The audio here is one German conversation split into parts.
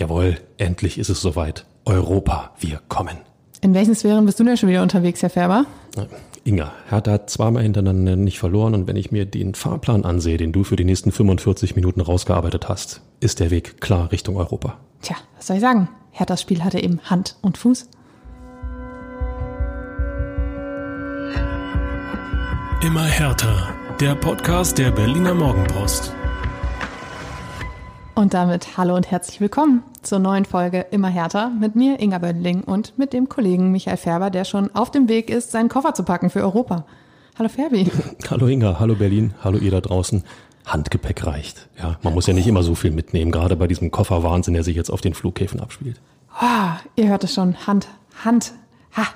Jawohl, endlich ist es soweit. Europa, wir kommen. In welchen Sphären bist du denn schon wieder unterwegs, Herr Färber? Inga, Hertha hat zweimal hintereinander nicht verloren und wenn ich mir den Fahrplan ansehe, den du für die nächsten 45 Minuten rausgearbeitet hast, ist der Weg klar Richtung Europa. Tja, was soll ich sagen? Herthas Spiel hatte eben Hand und Fuß. Immer härter. Der Podcast der Berliner Morgenpost. Und damit hallo und herzlich willkommen zur neuen Folge Immer härter mit mir, Inga Böndling, und mit dem Kollegen Michael Färber, der schon auf dem Weg ist, seinen Koffer zu packen für Europa. Hallo Färbi. Hallo Inga, hallo Berlin, hallo ihr da draußen. Handgepäck reicht. Ja, man muss ja nicht immer so viel mitnehmen, gerade bei diesem Kofferwahnsinn, der sich jetzt auf den Flughäfen abspielt. Oh, ihr hört es schon. Hand, Hand. Ha,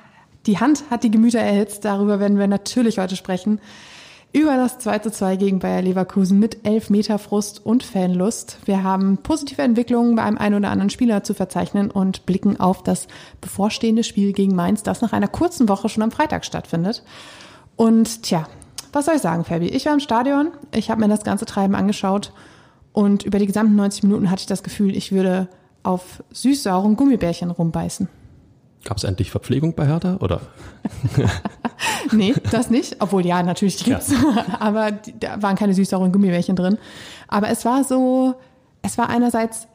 die Hand hat die Gemüter erhitzt. Darüber werden wir natürlich heute sprechen über das 2 zu 2 gegen Bayer Leverkusen mit 11 Meter Frust und Fanlust. Wir haben positive Entwicklungen bei einem einen oder anderen Spieler zu verzeichnen und blicken auf das bevorstehende Spiel gegen Mainz, das nach einer kurzen Woche schon am Freitag stattfindet. Und tja, was soll ich sagen, Fabi? Ich war im Stadion, ich habe mir das ganze Treiben angeschaut und über die gesamten 90 Minuten hatte ich das Gefühl, ich würde auf süß-sauren Gummibärchen rumbeißen. Gab es endlich Verpflegung bei Hertha oder? nee, das nicht. Obwohl ja, natürlich gibt's. Ja. Aber da waren keine süß-sauren Gummibärchen drin. Aber es war so, es war einerseits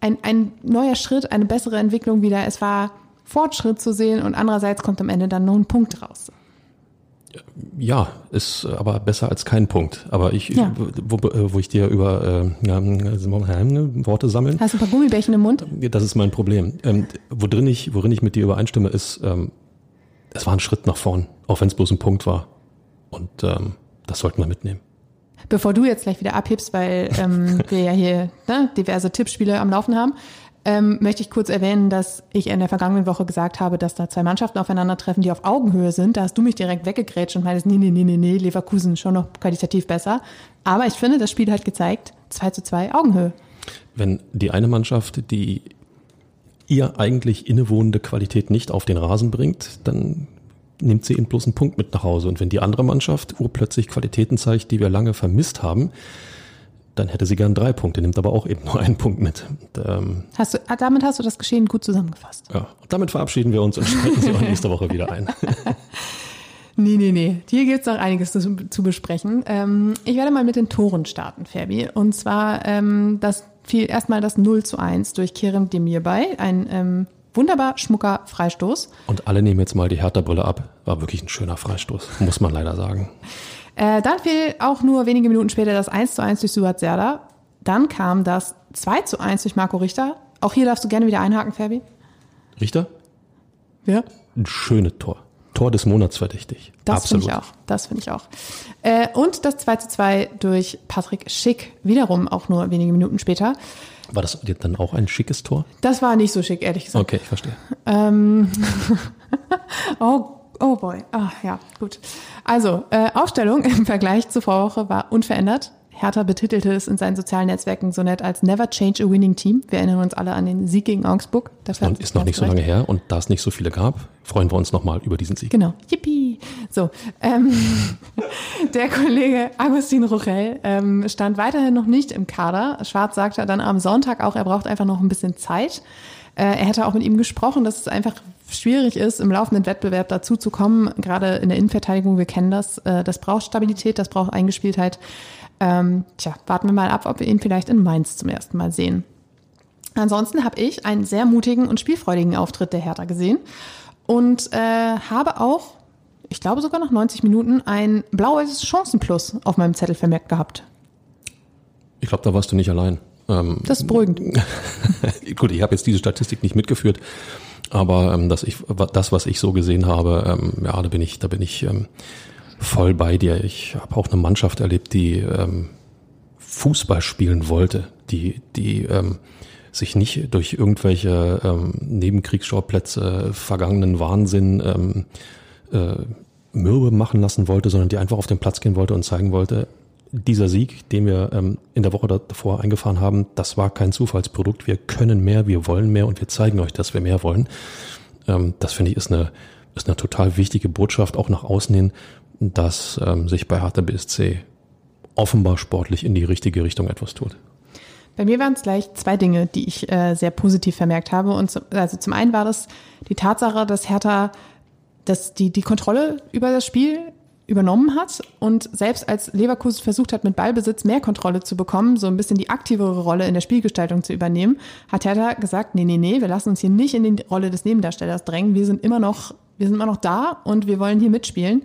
ein, ein neuer Schritt, eine bessere Entwicklung wieder. Es war Fortschritt zu sehen und andererseits kommt am Ende dann nur ein Punkt raus. Ja, ist aber besser als kein Punkt. Aber ich, ja. wo, wo ich dir über äh, ja, Worte sammeln. Hast du ein paar Gummibärchen im Mund? Das ist mein Problem. Ähm, worin ich, worin ich mit dir übereinstimme, ist, ähm, es war ein Schritt nach vorn, auch wenn es bloß ein Punkt war. Und ähm, das sollten wir mitnehmen. Bevor du jetzt gleich wieder abhebst, weil ähm, wir ja hier ne, diverse Tippspiele am Laufen haben, ähm, möchte ich kurz erwähnen, dass ich in der vergangenen Woche gesagt habe, dass da zwei Mannschaften aufeinandertreffen, die auf Augenhöhe sind. Da hast du mich direkt weggegrätscht und meintest, nee, nee, nee, nee, nee, Leverkusen schon noch qualitativ besser. Aber ich finde, das Spiel hat gezeigt, 2 zu 2 Augenhöhe. Wenn die eine Mannschaft die ihr eigentlich innewohnende Qualität nicht auf den Rasen bringt, dann nimmt sie eben bloß einen Punkt mit nach Hause. Und wenn die andere Mannschaft urplötzlich Qualitäten zeigt, die wir lange vermisst haben, dann hätte sie gern drei Punkte, nimmt aber auch eben nur einen Punkt mit. Und, ähm, hast du, ah, damit hast du das Geschehen gut zusammengefasst. Ja, und damit verabschieden wir uns und schalten Sie auch nächste Woche wieder ein. Nee, nee, nee. Hier gibt es noch einiges zu, zu besprechen. Ähm, ich werde mal mit den Toren starten, Fabi. Und zwar ähm, das fiel erstmal das 0 zu 1 durch Kerem Demir bei. Ein ähm, wunderbar schmucker Freistoß. Und alle nehmen jetzt mal die Hertha-Brille ab. War wirklich ein schöner Freistoß, muss man leider sagen. Äh, dann fiel auch nur wenige Minuten später das 1 zu 1 durch Suat Serda. Dann kam das 2 zu 1 durch Marco Richter. Auch hier darfst du gerne wieder einhaken, Fabi. Richter? Ja. Ein schönes Tor. Tor des Monats verdächtig. Das finde ich auch. Das finde ich auch. Äh, und das 2 zu 2 durch Patrick Schick, wiederum auch nur wenige Minuten später. War das dann auch ein schickes Tor? Das war nicht so schick, ehrlich gesagt. Okay, ich verstehe. Ähm, oh, oh boy. Ah, ja, gut. Also, äh, Aufstellung im Vergleich zur Vorwoche war unverändert. Hertha betitelte es in seinen sozialen Netzwerken so nett als Never Change a Winning Team. Wir erinnern uns alle an den Sieg gegen Augsburg. Das ist noch nicht so lange her und da es nicht so viele gab, freuen wir uns nochmal über diesen Sieg. Genau. Yippie. So, ähm, der Kollege Agustin Rochel ähm, stand weiterhin noch nicht im Kader. Schwarz sagte dann am Sonntag auch, er braucht einfach noch ein bisschen Zeit. Äh, er hätte auch mit ihm gesprochen, dass es einfach schwierig ist, im laufenden Wettbewerb dazu zu kommen. Gerade in der Innenverteidigung, wir kennen das. Äh, das braucht Stabilität, das braucht Eingespieltheit. Ähm, tja, warten wir mal ab, ob wir ihn vielleicht in Mainz zum ersten Mal sehen. Ansonsten habe ich einen sehr mutigen und spielfreudigen Auftritt der Hertha gesehen und äh, habe auch, ich glaube sogar nach 90 Minuten, ein blaues Chancenplus auf meinem Zettel vermerkt gehabt. Ich glaube, da warst du nicht allein. Ähm, das ist beruhigend. Gut, ich habe jetzt diese Statistik nicht mitgeführt, aber ähm, dass ich, das, was ich so gesehen habe, ähm, ja, da bin ich, da bin ich ähm, voll bei dir. Ich habe auch eine Mannschaft erlebt, die ähm, Fußball spielen wollte, die, die ähm, sich nicht durch irgendwelche ähm, Nebenkriegsschauplätze, vergangenen Wahnsinn ähm, äh, mürbe machen lassen wollte, sondern die einfach auf den Platz gehen wollte und zeigen wollte, dieser Sieg, den wir ähm, in der Woche davor eingefahren haben, das war kein Zufallsprodukt. Wir können mehr, wir wollen mehr und wir zeigen euch, dass wir mehr wollen. Ähm, das finde ich ist eine, ist eine total wichtige Botschaft, auch nach außen hin, dass ähm, sich bei Hertha BSC offenbar sportlich in die richtige Richtung etwas tut. Bei mir waren es gleich zwei Dinge, die ich äh, sehr positiv vermerkt habe. Und zum, also zum einen war das die Tatsache, dass Hertha dass die, die Kontrolle über das Spiel übernommen hat und selbst als Leverkusen versucht hat, mit Ballbesitz mehr Kontrolle zu bekommen, so ein bisschen die aktivere Rolle in der Spielgestaltung zu übernehmen, hat Hertha gesagt, nee, nee, nee, wir lassen uns hier nicht in die Rolle des Nebendarstellers drängen. Wir sind immer noch, wir sind immer noch da und wir wollen hier mitspielen.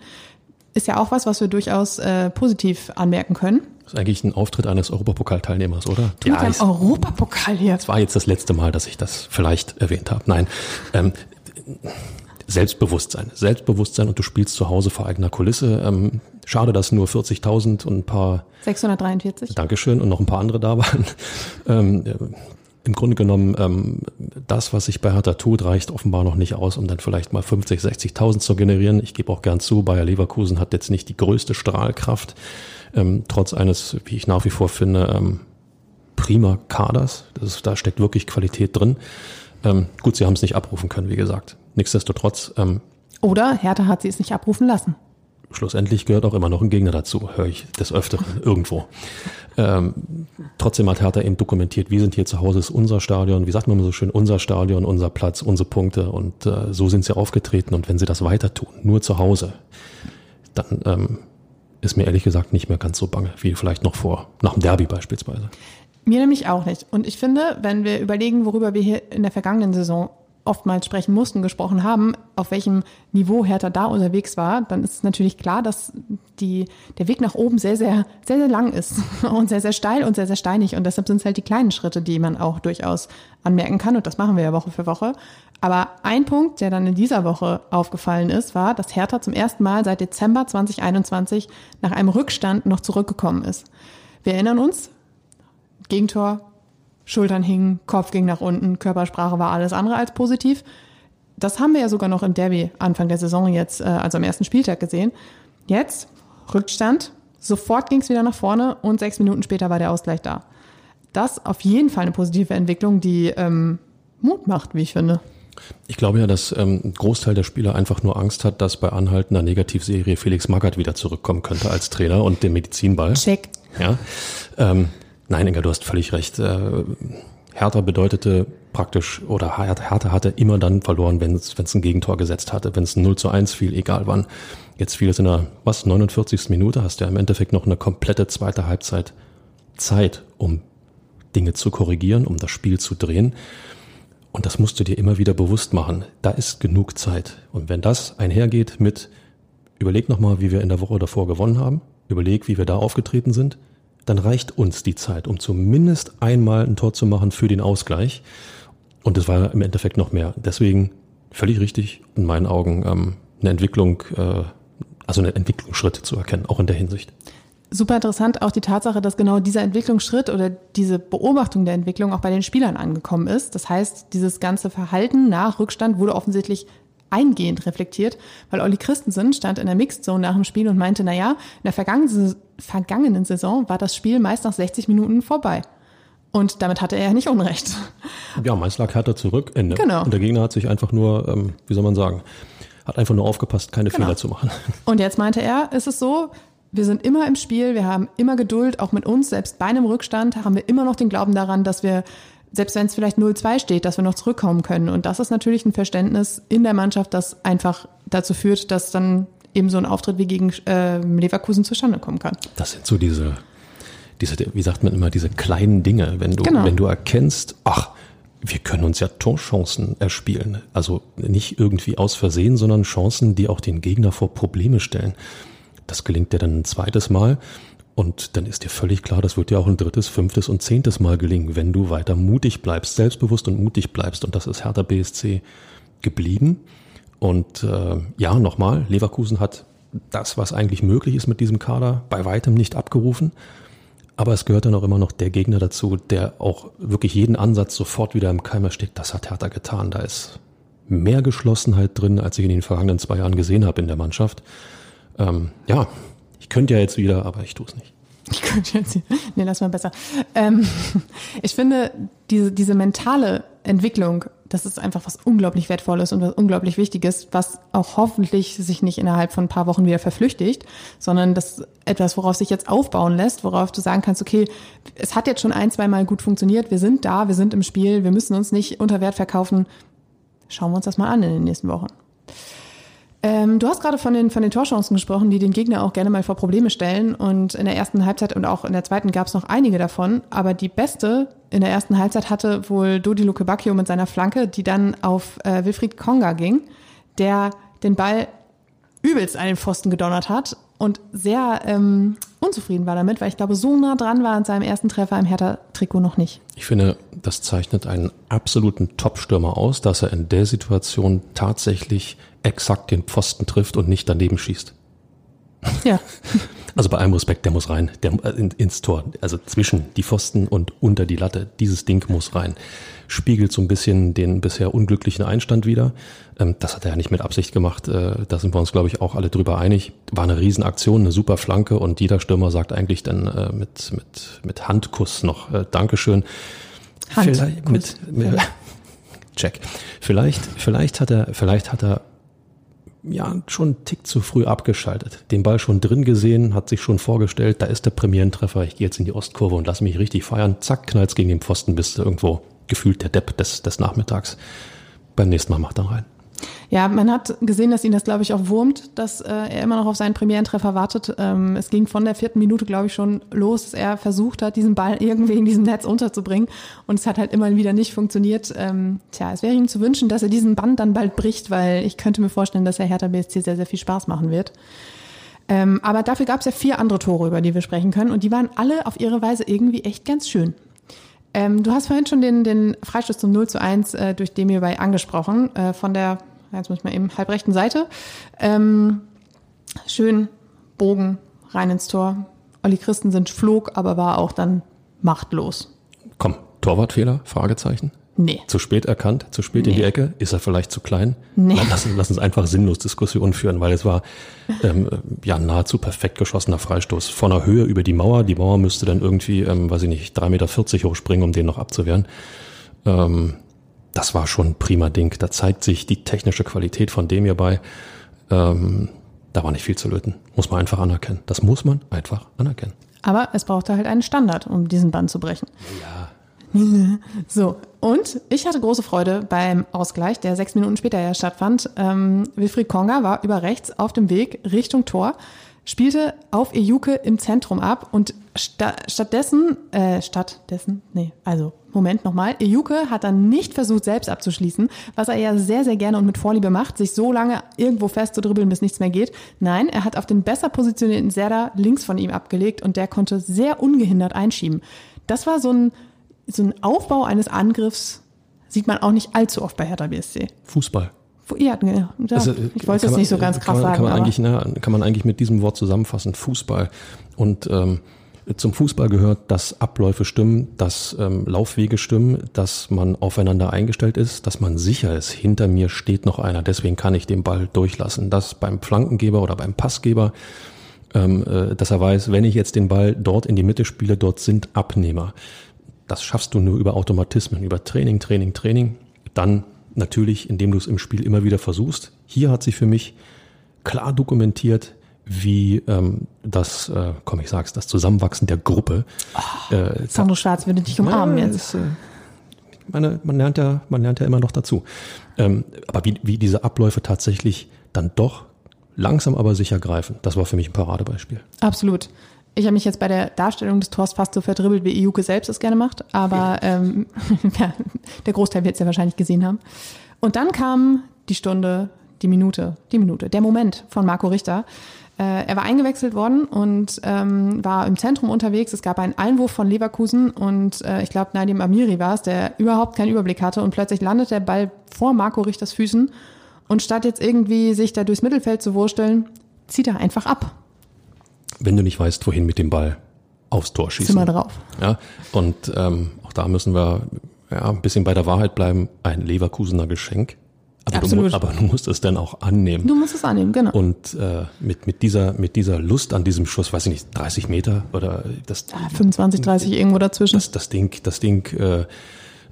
Ist ja auch was, was wir durchaus äh, positiv anmerken können. Das ist eigentlich ein Auftritt eines Europapokalteilnehmers, oder? Du ja, mit Europapokal hier. Das war jetzt das letzte Mal, dass ich das vielleicht erwähnt habe. Nein. Ähm, Selbstbewusstsein. Selbstbewusstsein und du spielst zu Hause vor eigener Kulisse. Ähm, schade, dass nur 40.000 und ein paar 643. Dankeschön und noch ein paar andere da waren. Ähm, äh, Im Grunde genommen, ähm, das, was sich bei Hertha tut, reicht offenbar noch nicht aus, um dann vielleicht mal 50, 60.000 zu generieren. Ich gebe auch gern zu, Bayer Leverkusen hat jetzt nicht die größte Strahlkraft, ähm, trotz eines, wie ich nach wie vor finde, ähm, prima Kaders. Das ist, da steckt wirklich Qualität drin. Ähm, gut, sie haben es nicht abrufen können, wie gesagt. Nichtsdestotrotz. Ähm, Oder Hertha hat sie es nicht abrufen lassen. Schlussendlich gehört auch immer noch ein Gegner dazu, höre ich des Öfteren irgendwo. Ähm, trotzdem hat Hertha eben dokumentiert, wir sind hier zu Hause, ist unser Stadion, wie sagt man so schön, unser Stadion, unser Platz, unsere Punkte und äh, so sind sie aufgetreten und wenn sie das weiter tun, nur zu Hause, dann ähm, ist mir ehrlich gesagt nicht mehr ganz so bange, wie vielleicht noch vor, nach dem Derby beispielsweise. Mir nämlich auch nicht. Und ich finde, wenn wir überlegen, worüber wir hier in der vergangenen Saison oftmals sprechen mussten, gesprochen haben, auf welchem Niveau Hertha da unterwegs war, dann ist es natürlich klar, dass die, der Weg nach oben sehr, sehr, sehr, sehr lang ist und sehr, sehr steil und sehr, sehr steinig. Und deshalb sind es halt die kleinen Schritte, die man auch durchaus anmerken kann. Und das machen wir ja Woche für Woche. Aber ein Punkt, der dann in dieser Woche aufgefallen ist, war, dass Hertha zum ersten Mal seit Dezember 2021 nach einem Rückstand noch zurückgekommen ist. Wir erinnern uns, Gegentor, Schultern hingen, Kopf ging nach unten, Körpersprache war alles andere als positiv. Das haben wir ja sogar noch im Derby Anfang der Saison jetzt, äh, also am ersten Spieltag gesehen. Jetzt Rückstand, sofort ging es wieder nach vorne und sechs Minuten später war der Ausgleich da. Das auf jeden Fall eine positive Entwicklung, die ähm, Mut macht, wie ich finde. Ich glaube ja, dass ähm, ein Großteil der Spieler einfach nur Angst hat, dass bei anhaltender Negativserie Felix Magath wieder zurückkommen könnte als Trainer und den Medizinball. Check. Ja. Ähm, Nein, Inga, du hast völlig recht. Äh, Hertha bedeutete praktisch, oder Hertha hatte immer dann verloren, wenn es ein Gegentor gesetzt hatte, wenn es 0 zu 1 fiel, egal wann. Jetzt fiel es in der, was, 49. Minute, hast du ja im Endeffekt noch eine komplette zweite Halbzeit Zeit, um Dinge zu korrigieren, um das Spiel zu drehen. Und das musst du dir immer wieder bewusst machen. Da ist genug Zeit. Und wenn das einhergeht mit, überleg nochmal, wie wir in der Woche davor gewonnen haben, überleg, wie wir da aufgetreten sind, dann reicht uns die Zeit, um zumindest einmal ein Tor zu machen für den Ausgleich. Und es war im Endeffekt noch mehr. Deswegen völlig richtig, in meinen Augen, ähm, eine Entwicklung, äh, also eine Entwicklungsschritt zu erkennen, auch in der Hinsicht. Super interessant auch die Tatsache, dass genau dieser Entwicklungsschritt oder diese Beobachtung der Entwicklung auch bei den Spielern angekommen ist. Das heißt, dieses ganze Verhalten nach Rückstand wurde offensichtlich eingehend reflektiert, weil Olli Christensen stand in der Mixed Zone nach dem Spiel und meinte, na ja, in der vergangenen, vergangenen Saison war das Spiel meist nach 60 Minuten vorbei. Und damit hatte er ja nicht Unrecht. Ja, meist lag Hertha zurück, Ende. Genau. Und der Gegner hat sich einfach nur, ähm, wie soll man sagen, hat einfach nur aufgepasst, keine genau. Fehler zu machen. Und jetzt meinte er, ist es so, wir sind immer im Spiel, wir haben immer Geduld, auch mit uns, selbst bei einem Rückstand haben wir immer noch den Glauben daran, dass wir selbst wenn es vielleicht 0-2 steht, dass wir noch zurückkommen können. Und das ist natürlich ein Verständnis in der Mannschaft, das einfach dazu führt, dass dann eben so ein Auftritt wie gegen äh, Leverkusen zustande kommen kann. Das sind so diese, diese, wie sagt man immer, diese kleinen Dinge, wenn du, genau. wenn du erkennst, ach, wir können uns ja Torchancen erspielen. Also nicht irgendwie aus Versehen, sondern Chancen, die auch den Gegner vor Probleme stellen. Das gelingt dir dann ein zweites Mal und dann ist dir völlig klar, das wird dir auch ein drittes, fünftes und zehntes Mal gelingen, wenn du weiter mutig bleibst, selbstbewusst und mutig bleibst. Und das ist Hertha BSC geblieben. Und äh, ja, nochmal, Leverkusen hat das, was eigentlich möglich ist mit diesem Kader, bei weitem nicht abgerufen. Aber es gehört dann auch immer noch der Gegner dazu, der auch wirklich jeden Ansatz sofort wieder im Keim erstickt. Das hat Hertha getan. Da ist mehr Geschlossenheit drin, als ich in den vergangenen zwei Jahren gesehen habe in der Mannschaft. Ähm, ja, ich könnte ja jetzt wieder, aber ich tue es nicht. Ich könnte jetzt, nee, lass mal besser. Ähm, ich finde, diese, diese mentale Entwicklung das ist einfach was unglaublich Wertvolles und was unglaublich Wichtiges, was auch hoffentlich sich nicht innerhalb von ein paar Wochen wieder verflüchtigt, sondern das etwas, worauf sich jetzt aufbauen lässt, worauf du sagen kannst, okay, es hat jetzt schon ein, zwei Mal gut funktioniert, wir sind da, wir sind im Spiel, wir müssen uns nicht unter Wert verkaufen. Schauen wir uns das mal an in den nächsten Wochen. Ähm, du hast gerade von den, von den Torchancen gesprochen, die den Gegner auch gerne mal vor Probleme stellen. Und in der ersten Halbzeit und auch in der zweiten gab es noch einige davon. Aber die beste in der ersten Halbzeit hatte wohl Dodi Luke Bacchio mit seiner Flanke, die dann auf äh, Wilfried Konga ging, der den Ball übelst an den Pfosten gedonnert hat und sehr ähm, unzufrieden war damit, weil ich glaube, so nah dran war an seinem ersten Treffer im Hertha-Trikot noch nicht. Ich finde, das zeichnet einen absoluten Top-Stürmer aus, dass er in der Situation tatsächlich exakt den Pfosten trifft und nicht daneben schießt. Ja. Also bei allem Respekt, der muss rein, der, äh, in, ins Tor, also zwischen die Pfosten und unter die Latte. Dieses Ding muss rein. Spiegelt so ein bisschen den bisher unglücklichen Einstand wieder. Ähm, das hat er ja nicht mit Absicht gemacht. Äh, da sind wir uns, glaube ich, auch alle drüber einig. War eine Riesenaktion, eine super Flanke und jeder Stürmer sagt eigentlich dann äh, mit, mit, mit Handkuss noch äh, Dankeschön. Hand. Vielleicht mit, mit Check. Vielleicht, vielleicht hat er, vielleicht hat er ja, schon einen Tick zu früh abgeschaltet. Den Ball schon drin gesehen, hat sich schon vorgestellt, da ist der Premierentreffer, ich gehe jetzt in die Ostkurve und lass mich richtig feiern. Zack, knallt's gegen den Pfosten, bist du irgendwo gefühlt der Depp des, des Nachmittags. Beim nächsten Mal macht er rein. Ja, man hat gesehen, dass ihn das, glaube ich, auch wurmt, dass äh, er immer noch auf seinen Premierentreffer wartet. Ähm, es ging von der vierten Minute, glaube ich, schon los, dass er versucht hat, diesen Ball irgendwie in diesem Netz unterzubringen. Und es hat halt immer wieder nicht funktioniert. Ähm, tja, es wäre ihm zu wünschen, dass er diesen Band dann bald bricht, weil ich könnte mir vorstellen, dass er Hertha BSC sehr, sehr viel Spaß machen wird. Ähm, aber dafür gab es ja vier andere Tore, über die wir sprechen können. Und die waren alle auf ihre Weise irgendwie echt ganz schön. Ähm, du hast vorhin schon den, den Freistoß zum 0 zu 1 äh, durch Demir bei angesprochen, äh, von der jetzt muss ich mal eben halbrechten Seite. Ähm, schön Bogen rein ins Tor. Olli Christensen flog, aber war auch dann machtlos. Komm, Torwartfehler? Fragezeichen. Nee. Zu spät erkannt, zu spät in die Ecke, ist er vielleicht zu klein? Nee. Lass, lass uns einfach sinnlos Diskussionen führen, weil es war ähm, ja nahezu perfekt geschossener Freistoß. Von der Höhe über die Mauer, die Mauer müsste dann irgendwie, ähm, weiß ich nicht, 3,40 Meter hochspringen, um den noch abzuwehren. Ähm, das war schon ein prima Ding. Da zeigt sich die technische Qualität von dem hierbei. Ähm, da war nicht viel zu löten. Muss man einfach anerkennen. Das muss man einfach anerkennen. Aber es brauchte halt einen Standard, um diesen Bann zu brechen. Ja. So, und ich hatte große Freude beim Ausgleich, der sechs Minuten später ja stattfand. Ähm, Wilfried Konga war über rechts auf dem Weg Richtung Tor, spielte auf Ejuke im Zentrum ab und sta stattdessen, äh, stattdessen, nee, also Moment nochmal, Ejuke hat dann nicht versucht, selbst abzuschließen, was er ja sehr, sehr gerne und mit Vorliebe macht, sich so lange irgendwo festzudribbeln, bis nichts mehr geht. Nein, er hat auf den besser positionierten Serda links von ihm abgelegt und der konnte sehr ungehindert einschieben. Das war so ein so ein Aufbau eines Angriffs sieht man auch nicht allzu oft bei Hertha BSC. Fußball. Ja, ja, Also, ich wollte es man- nicht so ganz krass kann man, sagen. Kann man, eigentlich, na, kann man eigentlich mit diesem Wort zusammenfassen, Fußball. Und ähm, zum Fußball gehört, dass Abläufe stimmen, dass ähm, Laufwege stimmen, dass man aufeinander eingestellt ist, dass man sicher ist, hinter mir steht noch einer, deswegen kann ich den Ball durchlassen. Das beim Flankengeber oder beim Passgeber, ähm, äh, dass er weiß, wenn ich jetzt den Ball dort in die Mitte spiele, dort sind Abnehmer. Das schaffst du nur über Automatismen, über Training, Training, Training. Dann natürlich, indem du es im Spiel immer wieder versuchst. Hier hat sich für mich klar dokumentiert, wie ähm, das, äh, komm, ich sag's, das Zusammenwachsen der Gruppe. äh, Sandro Schwarz würde dich umarmen ja, jetzt. Ist, äh, meine, man lernt ja, man lernt ja immer noch dazu. Ähm, aber wie, wie diese Abläufe tatsächlich dann doch langsam aber sicher greifen, das war für mich ein Paradebeispiel. Absolut. Ich habe mich jetzt bei der Darstellung des Tors fast so verdribbelt, wie Iuke selbst es gerne macht, aber ähm, ja, der Großteil wird es ja wahrscheinlich gesehen haben. Und dann kam die Stunde, die Minute, die Minute, der Moment von Marco Richter. Äh, er war eingewechselt worden und ähm, war im Zentrum unterwegs. Es gab einen Einwurf von Leverkusen und äh, ich glaube, Nadim Amiri war es, der überhaupt keinen Überblick hatte und plötzlich landet der Ball vor Marco Richters Füßen und statt jetzt irgendwie sich da durchs Mittelfeld zu wursteln, zieht er einfach ab. Wenn du nicht weißt, wohin mit dem Ball aufs Tor schießen. Sind wir drauf. Ja, und ähm, auch da müssen wir ja, ein bisschen bei der Wahrheit bleiben. Ein Leverkusener Geschenk. Aber, du, Absolut. mu- aber du musst es dann auch annehmen. Du musst es annehmen, genau. Und äh, mit, mit, dieser, mit dieser Lust an diesem Schuss, weiß ich nicht, 30 Meter oder das, 25, 30 irgendwo dazwischen. das, das Ding, das Ding äh,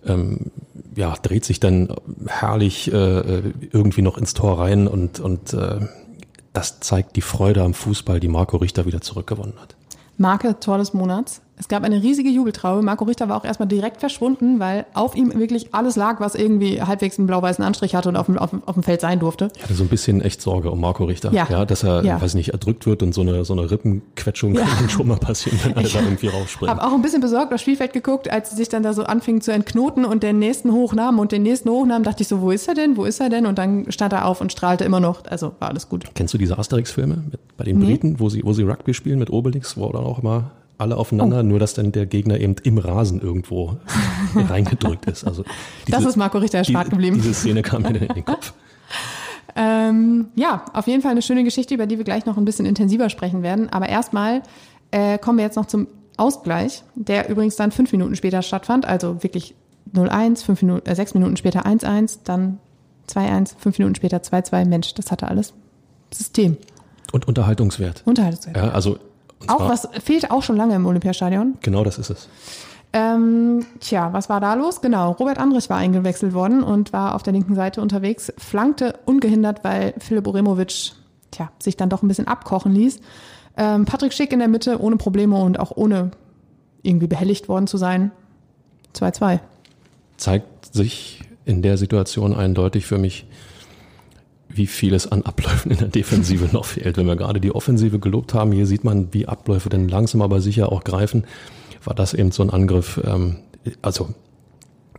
ähm, ja, dreht sich dann herrlich äh, irgendwie noch ins Tor rein und, und äh, das zeigt die Freude am Fußball, die Marco Richter wieder zurückgewonnen hat. Marke Tor des Monats. Es gab eine riesige Jubeltraube. Marco Richter war auch erstmal direkt verschwunden, weil auf ihm wirklich alles lag, was irgendwie halbwegs einen blau-weißen Anstrich hatte und auf dem, auf, auf dem Feld sein durfte. Ich hatte so ein bisschen echt Sorge um Marco Richter. Ja. ja dass er, Ja. weiß nicht, erdrückt wird und so eine, so eine Rippenquetschung Ja. kann schon mal passieren, wenn alle da irgendwie rausspringen. Habe auch ein bisschen besorgt aufs Spielfeld geguckt, als sie sich dann da so anfingen zu entknoten und den nächsten hochnahmen und den nächsten hochnahmen, dachte ich so, wo ist er denn, wo ist er denn? Und dann stand er auf und strahlte immer noch. Also war alles gut. Kennst du diese Asterix-Filme bei den Nee. Briten, wo sie, wo sie Rugby spielen mit Obelix, wo dann auch immer alle aufeinander, Oh. nur dass dann der Gegner eben im Rasen irgendwo reingedrückt ist. Also Das ist Marco Richter erspart die- geblieben. Diese Szene kam mir dann in den Kopf. Ähm, ja, auf jeden Fall eine schöne Geschichte, über die wir gleich noch ein bisschen intensiver sprechen werden. Aber erstmal äh, kommen wir jetzt noch zum Ausgleich, der übrigens dann fünf Minuten später stattfand. Also wirklich 0-1, fünf Minuten, äh, sechs Minuten später 1-1, dann 2-1, fünf Minuten später 2-2. Mensch, das hatte alles System. Und Unterhaltungswert. Unterhaltungswert. Ja, also und auch was fehlt auch schon lange im Olympiastadion. Genau das ist es. Ähm, tja, was war da los? Genau, Robert Andrich war eingewechselt worden und war auf der linken Seite unterwegs, flankte ungehindert, weil Philipp Oremovic tja, sich dann doch ein bisschen abkochen ließ. Ähm, Patrick Schick in der Mitte, ohne Probleme und auch ohne irgendwie behelligt worden zu sein. 2-2. Zeigt sich in der Situation eindeutig für mich, wie viel es an Abläufen in der Defensive noch fehlt. Wenn wir gerade die Offensive gelobt haben, hier sieht man, wie Abläufe denn langsam aber sicher auch greifen, war das eben so ein Angriff, ähm, also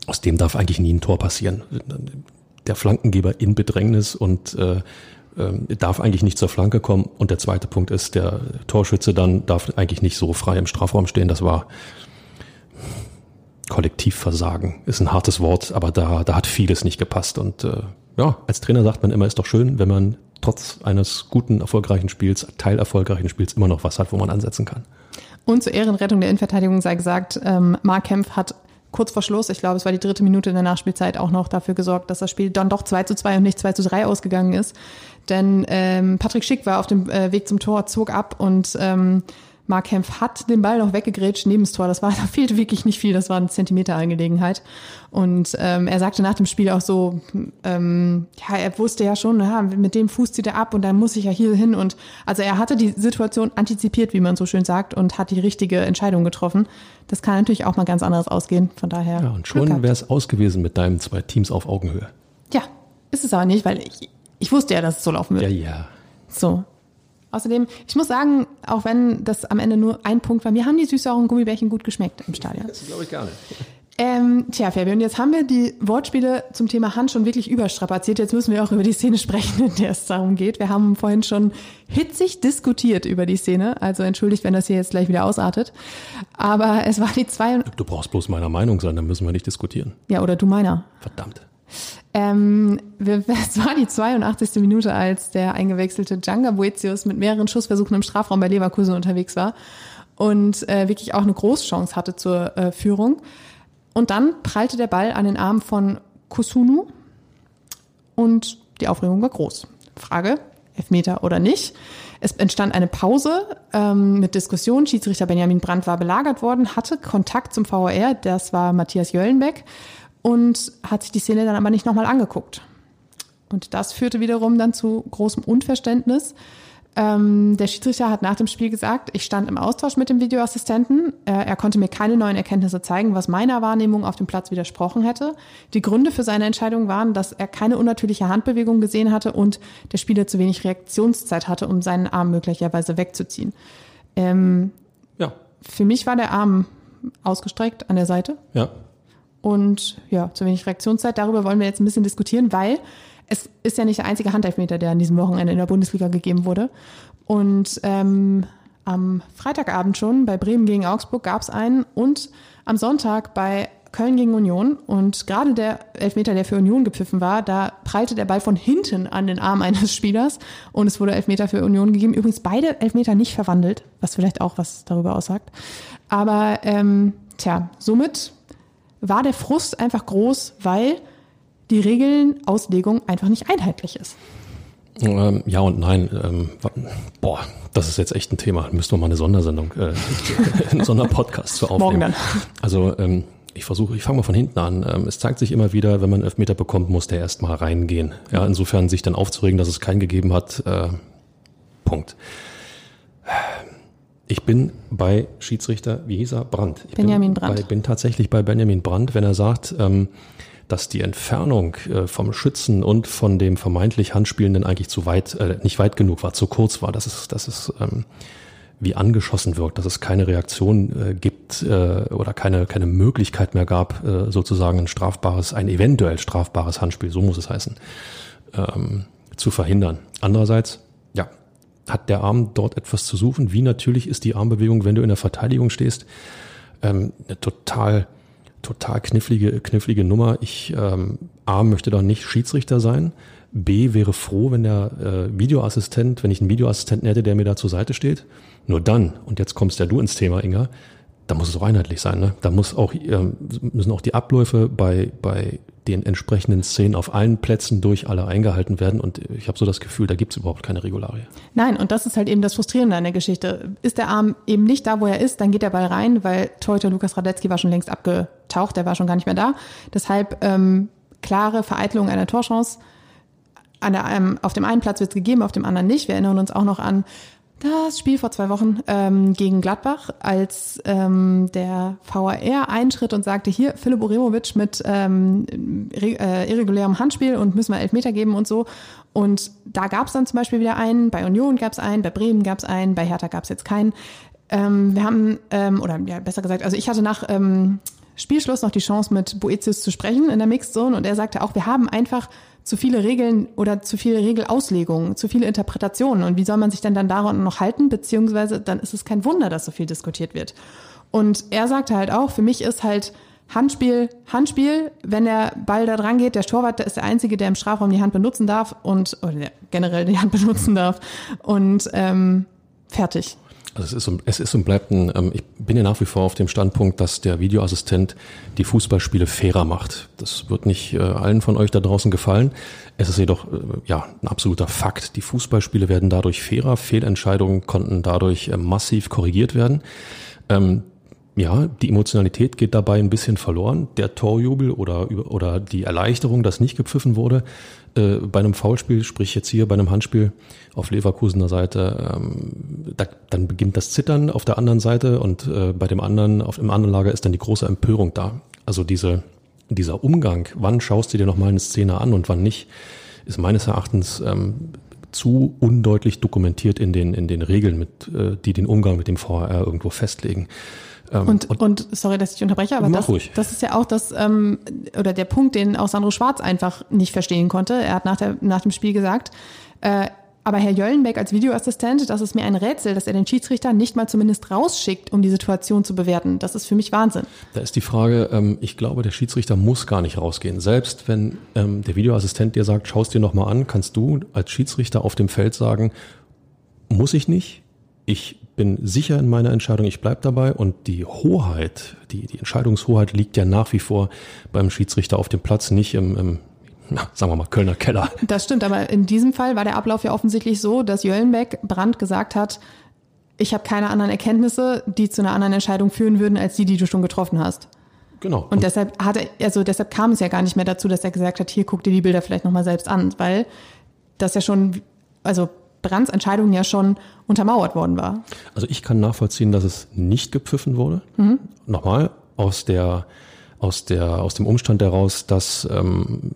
aus dem darf eigentlich nie ein Tor passieren. Der Flankengeber in Bedrängnis und äh, ähm, darf eigentlich nicht zur Flanke kommen. Und der zweite Punkt ist, der Torschütze dann darf eigentlich nicht so frei im Strafraum stehen. Das war Kollektivversagen. Ist ein hartes Wort, aber da, da hat vieles nicht gepasst. Und äh, ja, als Trainer sagt man immer, ist doch schön, wenn man trotz eines guten, erfolgreichen Spiels, teilerfolgreichen Spiels immer noch was hat, wo man ansetzen kann. Und zur Ehrenrettung der Innenverteidigung sei gesagt, ähm, Mark Kempf hat kurz vor Schluss, ich glaube, es war die dritte Minute in der Nachspielzeit, auch noch dafür gesorgt, dass das Spiel dann doch 2 zu 2 und nicht 2 zu 3 ausgegangen ist. Denn ähm, Patrick Schick war auf dem äh, Weg zum Tor, zog ab und ähm, Mark Kempf hat den Ball noch weggegrätscht neben das Tor. Das war, da fehlte wirklich nicht viel, das war eine Zentimeter-Angelegenheit. Und ähm, er sagte nach dem Spiel auch so, ähm, ja, er wusste ja schon, ja, mit dem Fuß zieht er ab und dann muss ich ja hier hin. Und also er hatte die Situation antizipiert, wie man so schön sagt, und hat die richtige Entscheidung getroffen. Das kann natürlich auch mal ganz anders ausgehen. Von daher. Ja, und schon wäre es aus gewesen mit deinen zwei Teams auf Augenhöhe. Ja, ist es aber nicht, weil ich, ich wusste ja, dass es so laufen wird. Ja, ja. So. Außerdem, ich muss sagen, auch wenn das am Ende nur ein Punkt war, mir haben die süß-sauren Gummibärchen gut geschmeckt im Stadion. Das glaube ich gar nicht. Ähm, tja, Fabian, jetzt haben wir die Wortspiele zum Thema Hand schon wirklich überstrapaziert. Jetzt müssen wir auch über die Szene sprechen, in der es darum geht. Wir haben vorhin schon hitzig diskutiert über die Szene. Also entschuldigt, wenn das hier jetzt gleich wieder ausartet. Aber es war die zwei, Du brauchst bloß meiner Meinung sein, dann müssen wir nicht diskutieren. ja, oder du meiner. Verdammt. Ähm, es war die 82. Minute, als der eingewechselte Djanga Boetius mit mehreren Schussversuchen im Strafraum bei Leverkusen unterwegs war und äh, wirklich auch eine Großchance hatte zur äh, Führung. Und dann prallte der Ball an den Arm von Kusunu und die Aufregung war groß. Frage, Elfmeter oder nicht? Es entstand eine Pause ähm, mit Diskussion. Schiedsrichter Benjamin Brandt war belagert worden, hatte Kontakt zum VAR, das war Matthias Jöllenbeck, und hat sich die Szene dann aber nicht nochmal angeguckt. Und das führte wiederum dann zu großem Unverständnis. Ähm, der Schiedsrichter hat nach dem Spiel gesagt, ich stand im Austausch mit dem Videoassistenten. Äh, er konnte mir keine neuen Erkenntnisse zeigen, was meiner Wahrnehmung auf dem Platz widersprochen hätte. Die Gründe für seine Entscheidung waren, dass er keine unnatürliche Handbewegung gesehen hatte und der Spieler zu wenig Reaktionszeit hatte, um seinen Arm möglicherweise wegzuziehen. Ähm, Ja, für mich war der Arm ausgestreckt an der Seite ja. Und ja, zu wenig Reaktionszeit. Darüber wollen wir jetzt ein bisschen diskutieren, weil es ist ja nicht der einzige Handelfmeter, der an diesem Wochenende in der Bundesliga gegeben wurde. Und ähm, am Freitagabend schon bei Bremen gegen Augsburg gab es einen und am Sonntag bei Köln gegen Union. Und gerade der Elfmeter, der für Union gepfiffen war, da prallte der Ball von hinten an den Arm eines Spielers und es wurde Elfmeter für Union gegeben. Übrigens beide Elfmeter nicht verwandelt, was vielleicht auch was darüber aussagt. Aber ähm, tja, somit war der Frust einfach groß, weil die Regelenauslegung einfach nicht einheitlich ist. Ähm, ja und nein. Ähm, boah, das ist jetzt echt ein Thema. Müssten wir mal eine Sondersendung, äh, einen Sonderpodcast zu aufnehmen. Morgen dann. Also ähm, ich versuche, ich fange mal von hinten an. Es zeigt sich immer wieder, wenn man einen Elfmeter bekommt, muss der erstmal reingehen. Ja, insofern sich dann aufzuregen, dass es keinen gegeben hat, äh, Punkt. Ich bin bei Schiedsrichter, wie hieß er? Brandt. Ich Benjamin bin Brandt. Bei, bin tatsächlich bei Benjamin Brandt, wenn er sagt, ähm, dass die Entfernung äh, vom Schützen und von dem vermeintlich Handspielenden eigentlich zu weit, äh, nicht weit genug war, zu kurz war. Das ist, das ist ähm, wie angeschossen wirkt, dass es keine Reaktion äh, gibt äh, oder keine, keine Möglichkeit mehr gab, äh, sozusagen ein strafbares, ein eventuell strafbares Handspiel, so muss es heißen, ähm, zu verhindern. Andererseits, hat der Arm dort etwas zu suchen? Wie natürlich ist die Armbewegung, wenn du in der Verteidigung stehst, ähm, eine total, total knifflige, knifflige Nummer. Ich ähm, A möchte da nicht Schiedsrichter sein. B wäre froh, wenn der äh, Videoassistent, wenn ich einen Videoassistenten hätte, der mir da zur Seite steht. Nur dann, und jetzt kommst ja du ins Thema, Inga, da muss es auch einheitlich sein. Ne? Da muss auch, ähm, müssen auch die Abläufe bei, bei den entsprechenden Szenen auf allen Plätzen durch alle eingehalten werden. Und ich habe so das Gefühl, da gibt es überhaupt keine Regularie. Nein, und das ist halt eben das Frustrierende an der Geschichte. Ist der Arm eben nicht da, wo er ist, dann geht der Ball rein, weil Torhüter Lukas Radetzky war schon längst abgetaucht, der war schon gar nicht mehr da. Deshalb ähm, klare Vereitelung einer Torchance. An der, ähm, auf dem einen Platz wird es gegeben, auf dem anderen nicht. Wir erinnern uns auch noch an das Spiel vor zwei Wochen ähm, gegen Gladbach, als ähm, der VAR einschritt und sagte, hier, Philipp Uremovic mit ähm, äh, irregulärem Handspiel und müssen wir Elfmeter geben und so. Und da gab es dann zum Beispiel wieder einen, bei Union gab es einen, bei Bremen gab es einen, bei Hertha gab es jetzt keinen. Ähm, wir haben, ähm, oder ja, besser gesagt, also ich hatte nach ähm, Spielschluss noch die Chance, mit Boetius zu sprechen in der Mixed Zone und er sagte auch, wir haben einfach zu viele Regeln oder zu viele Regelauslegungen, zu viele Interpretationen. Und wie soll man sich denn dann daran noch halten? Beziehungsweise dann ist es kein Wunder, dass so viel diskutiert wird. Und er sagte halt auch, für mich ist halt Handspiel, Handspiel, wenn der Ball da dran geht, der Torwart der ist der Einzige, der im Strafraum die Hand benutzen darf und oder generell die Hand benutzen darf und ähm, fertig. Also es ist, und, es ist und bleibt ein, ähm, ich bin ja nach wie vor auf dem Standpunkt, dass der Videoassistent die Fußballspiele fairer macht. Das wird nicht äh, allen von euch da draußen gefallen. Es ist jedoch äh, ja ein absoluter Fakt. Die Fußballspiele werden dadurch fairer, Fehlentscheidungen konnten dadurch äh, massiv korrigiert werden. Ähm, ja, die Emotionalität geht dabei ein bisschen verloren. Der Torjubel oder, oder die Erleichterung, dass nicht gepfiffen wurde, äh, bei einem Foulspiel, sprich jetzt hier bei einem Handspiel auf Leverkusener Seite, ähm, da, dann beginnt das Zittern auf der anderen Seite und äh, bei dem anderen, auf dem anderen Lager ist dann die große Empörung da. Also diese, dieser Umgang, wann schaust du dir nochmal eine Szene an und wann nicht, ist meines Erachtens ähm, zu undeutlich dokumentiert in den, in den Regeln, mit, äh, die den Umgang mit dem VHR irgendwo festlegen. Ähm, und, und, und, sorry, dass ich unterbreche, aber das, das, ist ja auch das, ähm, oder der Punkt, den auch Sandro Schwarz einfach nicht verstehen konnte. Er hat nach, der, nach dem Spiel gesagt, äh, aber Herr Jöllenbeck als Videoassistent, das ist mir ein Rätsel, dass er den Schiedsrichter nicht mal zumindest rausschickt, um die Situation zu bewerten. Das ist für mich Wahnsinn. Da ist die Frage, ähm, ich glaube, der Schiedsrichter muss gar nicht rausgehen. Selbst wenn ähm, der Videoassistent dir sagt, schaust dir nochmal an, kannst du als Schiedsrichter auf dem Feld sagen, muss ich nicht, ich bin sicher in meiner Entscheidung, ich bleibe dabei und die Hoheit, die, die Entscheidungshoheit liegt ja nach wie vor beim Schiedsrichter auf dem Platz, nicht im, im na, sagen wir mal, Kölner Keller. Das stimmt, aber in diesem Fall war der Ablauf ja offensichtlich so, dass Jöllenbeck Brandt gesagt hat, ich habe keine anderen Erkenntnisse, die zu einer anderen Entscheidung führen würden, als die, die du schon getroffen hast. Genau. Und, und deshalb hatte, also deshalb kam es ja gar nicht mehr dazu, dass er gesagt hat, hier guck dir die Bilder vielleicht nochmal selbst an, weil das ja schon, also Brands Entscheidung ja schon untermauert worden war. Also ich kann nachvollziehen, dass es nicht gepfiffen wurde. Mhm. Nochmal aus der aus der aus dem Umstand heraus, dass ähm,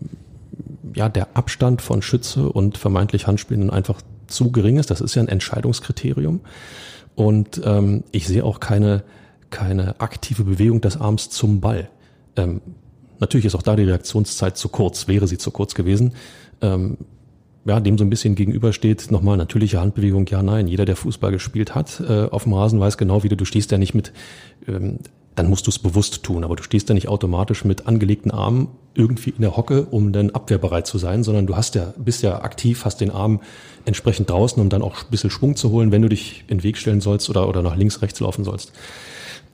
ja der Abstand von Schütze und vermeintlich Handspielenden einfach zu gering ist. Das ist ja ein Entscheidungskriterium. Und ähm, ich sehe auch keine keine aktive Bewegung des Arms zum Ball. Ähm, natürlich ist auch da die Reaktionszeit zu kurz. Wäre sie zu kurz gewesen. Ähm, ja, dem so ein bisschen gegenübersteht, nochmal natürliche Handbewegung, ja, nein. Jeder, der Fußball gespielt hat, äh, auf dem Rasen weiß genau, wie du, du stehst ja nicht mit, ähm, dann musst du es bewusst tun, aber du stehst ja nicht automatisch mit angelegten Armen irgendwie in der Hocke, um dann abwehrbereit zu sein, sondern du hast ja, bist ja aktiv, hast den Arm entsprechend draußen, um dann auch ein bisschen Schwung zu holen, wenn du dich in den Weg stellen sollst oder, oder nach links, rechts laufen sollst.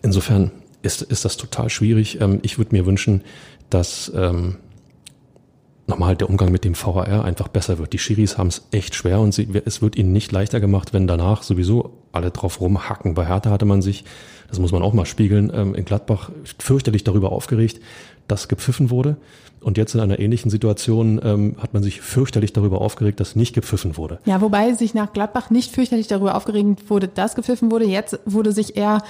Insofern ist, ist das total schwierig. Ähm, ich würde mir wünschen, dass, ähm, nochmal der Umgang mit dem VAR einfach besser wird. Die Schiris haben es echt schwer und sie, es wird ihnen nicht leichter gemacht, wenn danach sowieso alle drauf rumhacken. Bei Hertha hatte man sich, das muss man auch mal spiegeln, ähm, in Gladbach fürchterlich darüber aufgeregt, dass gepfiffen wurde. Und jetzt in einer ähnlichen Situation ähm, hat man sich fürchterlich darüber aufgeregt, dass nicht gepfiffen wurde. Ja, wobei sich nach Gladbach nicht fürchterlich darüber aufgeregt wurde, dass gepfiffen wurde. Jetzt wurde sich eher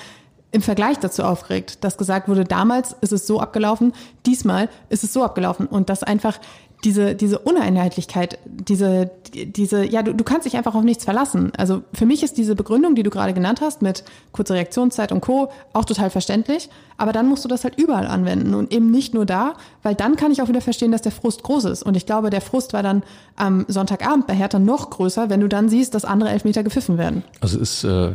im Vergleich dazu aufgeregt, dass gesagt wurde, damals ist es so abgelaufen, diesmal ist es so abgelaufen und dass einfach diese, diese Uneinheitlichkeit, diese, diese, ja, du, du kannst dich einfach auf nichts verlassen. Also für mich ist diese Begründung, die du gerade genannt hast, mit kurzer Reaktionszeit und Co., auch total verständlich. Aber dann musst du das halt überall anwenden und eben nicht nur da, weil dann kann ich auch wieder verstehen, dass der Frust groß ist. Und ich glaube, der Frust war dann am Sonntagabend bei Hertha noch größer, wenn du dann siehst, dass andere Elfmeter gepfiffen werden. Also ist äh,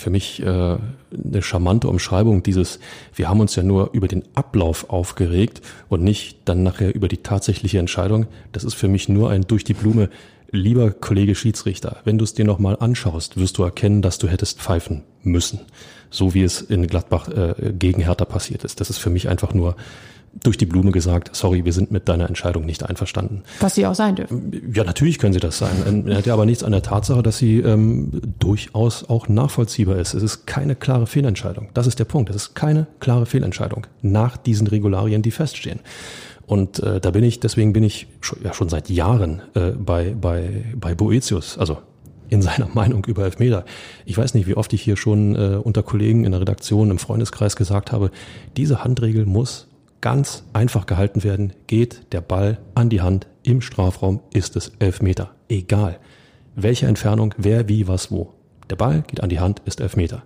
für mich äh, eine charmante Umschreibung dieses, wir haben uns ja nur über den Ablauf aufgeregt und nicht dann nachher über die tatsächliche Entscheidung. Das ist für mich nur ein durch die Blume. Lieber Kollege Schiedsrichter, wenn du es dir nochmal anschaust, wirst du erkennen, dass du hättest pfeifen müssen. So wie es in Gladbach äh, gegen Hertha passiert ist. Das ist für mich einfach nur durch die Blume gesagt, sorry, wir sind mit deiner Entscheidung nicht einverstanden. Was sie auch sein dürfen. Ja, natürlich können sie das sein. Er hat ja aber nichts an der Tatsache, dass sie ähm, durchaus auch nachvollziehbar ist. Es ist keine klare Fehlentscheidung. Das ist der Punkt. Es ist keine klare Fehlentscheidung nach diesen Regularien, die feststehen. Und äh, da bin ich, deswegen bin ich schon, ja schon seit Jahren äh, bei, bei, bei Boetius, also in seiner Meinung über Elfmeter. Ich weiß nicht, wie oft ich hier schon äh, unter Kollegen in der Redaktion, im Freundeskreis gesagt habe, diese Handregel muss ganz einfach gehalten werden, geht der Ball an die Hand im Strafraum, ist es elf Meter. Egal. Welche Entfernung, wer, wie, was, wo. Der Ball geht an die Hand, ist elf Meter.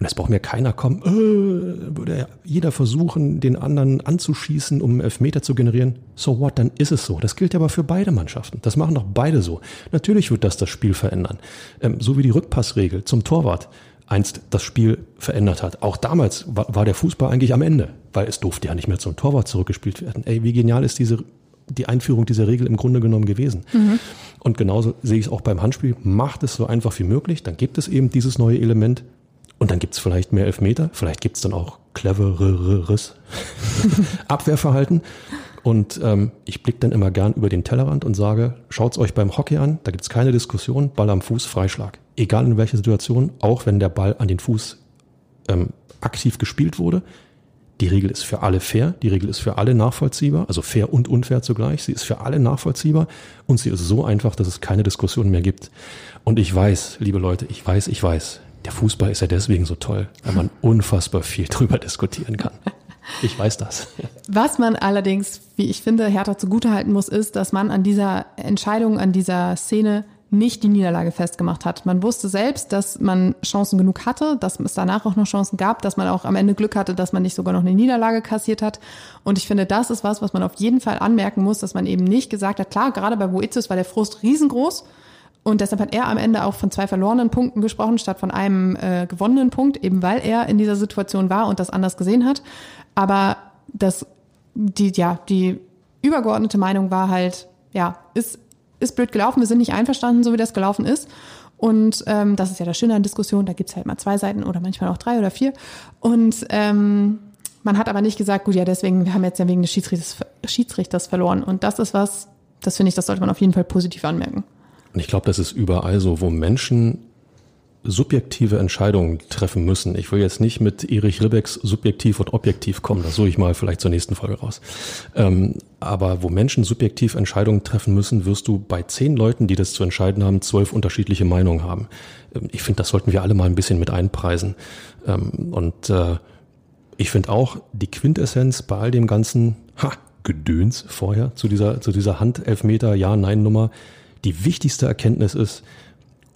Und es braucht mir keiner kommen, äh, würde jeder versuchen, den anderen anzuschießen, um Elfmeter zu generieren. So what, dann ist es so. Das gilt aber für beide Mannschaften. Das machen doch beide so. Natürlich wird das das Spiel verändern. Ähm, so wie die Rückpassregel zum Torwart einst das Spiel verändert hat. Auch damals war, war der Fußball eigentlich am Ende, weil es durfte ja nicht mehr zum Torwart zurückgespielt werden. Ey, wie genial ist diese die Einführung dieser Regel im Grunde genommen gewesen. Mhm. Und genauso sehe ich es auch beim Handspiel. Macht es so einfach wie möglich, dann gibt es eben dieses neue Element und dann gibt es vielleicht mehr Elfmeter, vielleicht gibt es dann auch clevereres Abwehrverhalten. Und ähm, ich blicke dann immer gern über den Tellerrand und sage, schaut's euch beim Hockey an, da gibt's keine Diskussion, Ball am Fuß, Freischlag. Egal in welcher Situation, auch wenn der Ball an den Fuß ähm, aktiv gespielt wurde. Die Regel ist für alle fair, die Regel ist für alle nachvollziehbar, also fair und unfair zugleich. Sie ist für alle nachvollziehbar und sie ist so einfach, dass es keine Diskussion mehr gibt. Und ich weiß, liebe Leute, ich weiß, ich weiß, der Fußball ist ja deswegen so toll, weil man unfassbar viel drüber diskutieren kann. Ich weiß das. Was man allerdings, wie ich finde, Hertha zugutehalten muss, ist, dass man an dieser Entscheidung, an dieser Szene nicht die Niederlage festgemacht hat. Man wusste selbst, dass man Chancen genug hatte, dass es danach auch noch Chancen gab, dass man auch am Ende Glück hatte, dass man nicht sogar noch eine Niederlage kassiert hat. Und ich finde, das ist was, was man auf jeden Fall anmerken muss, dass man eben nicht gesagt hat, klar, gerade bei Boetius war der Frust riesengroß. Und deshalb hat er am Ende auch von zwei verlorenen Punkten gesprochen, statt von einem äh, gewonnenen Punkt, eben weil er in dieser Situation war und das anders gesehen hat. Aber das, die, ja, die übergeordnete Meinung war halt, ja, ist, ist blöd gelaufen, wir sind nicht einverstanden, so wie das gelaufen ist. Und ähm, das ist ja das Schöne an Diskussionen, da gibt's halt mal zwei Seiten oder manchmal auch drei oder vier. Und ähm, man hat aber nicht gesagt, gut, ja, deswegen, wir haben jetzt ja wegen des Schiedsrichters, Schiedsrichters verloren. Und das ist was, das finde ich, das sollte man auf jeden Fall positiv anmerken. Und ich glaube, das ist überall so, wo Menschen subjektive Entscheidungen treffen müssen. Ich will jetzt nicht mit Erich Ribecks subjektiv und objektiv kommen, das suche ich mal vielleicht zur nächsten Folge raus. Ähm, aber wo Menschen subjektiv Entscheidungen treffen müssen, wirst du bei zehn Leuten, die das zu entscheiden haben, zwölf unterschiedliche Meinungen haben. Ähm, ich finde, das sollten wir alle mal ein bisschen mit einpreisen. Ähm, und äh, ich finde auch die Quintessenz bei all dem ganzen ha, Gedöns vorher zu dieser, zu dieser Handelfmeter Ja-Nein-Nummer, die wichtigste Erkenntnis ist,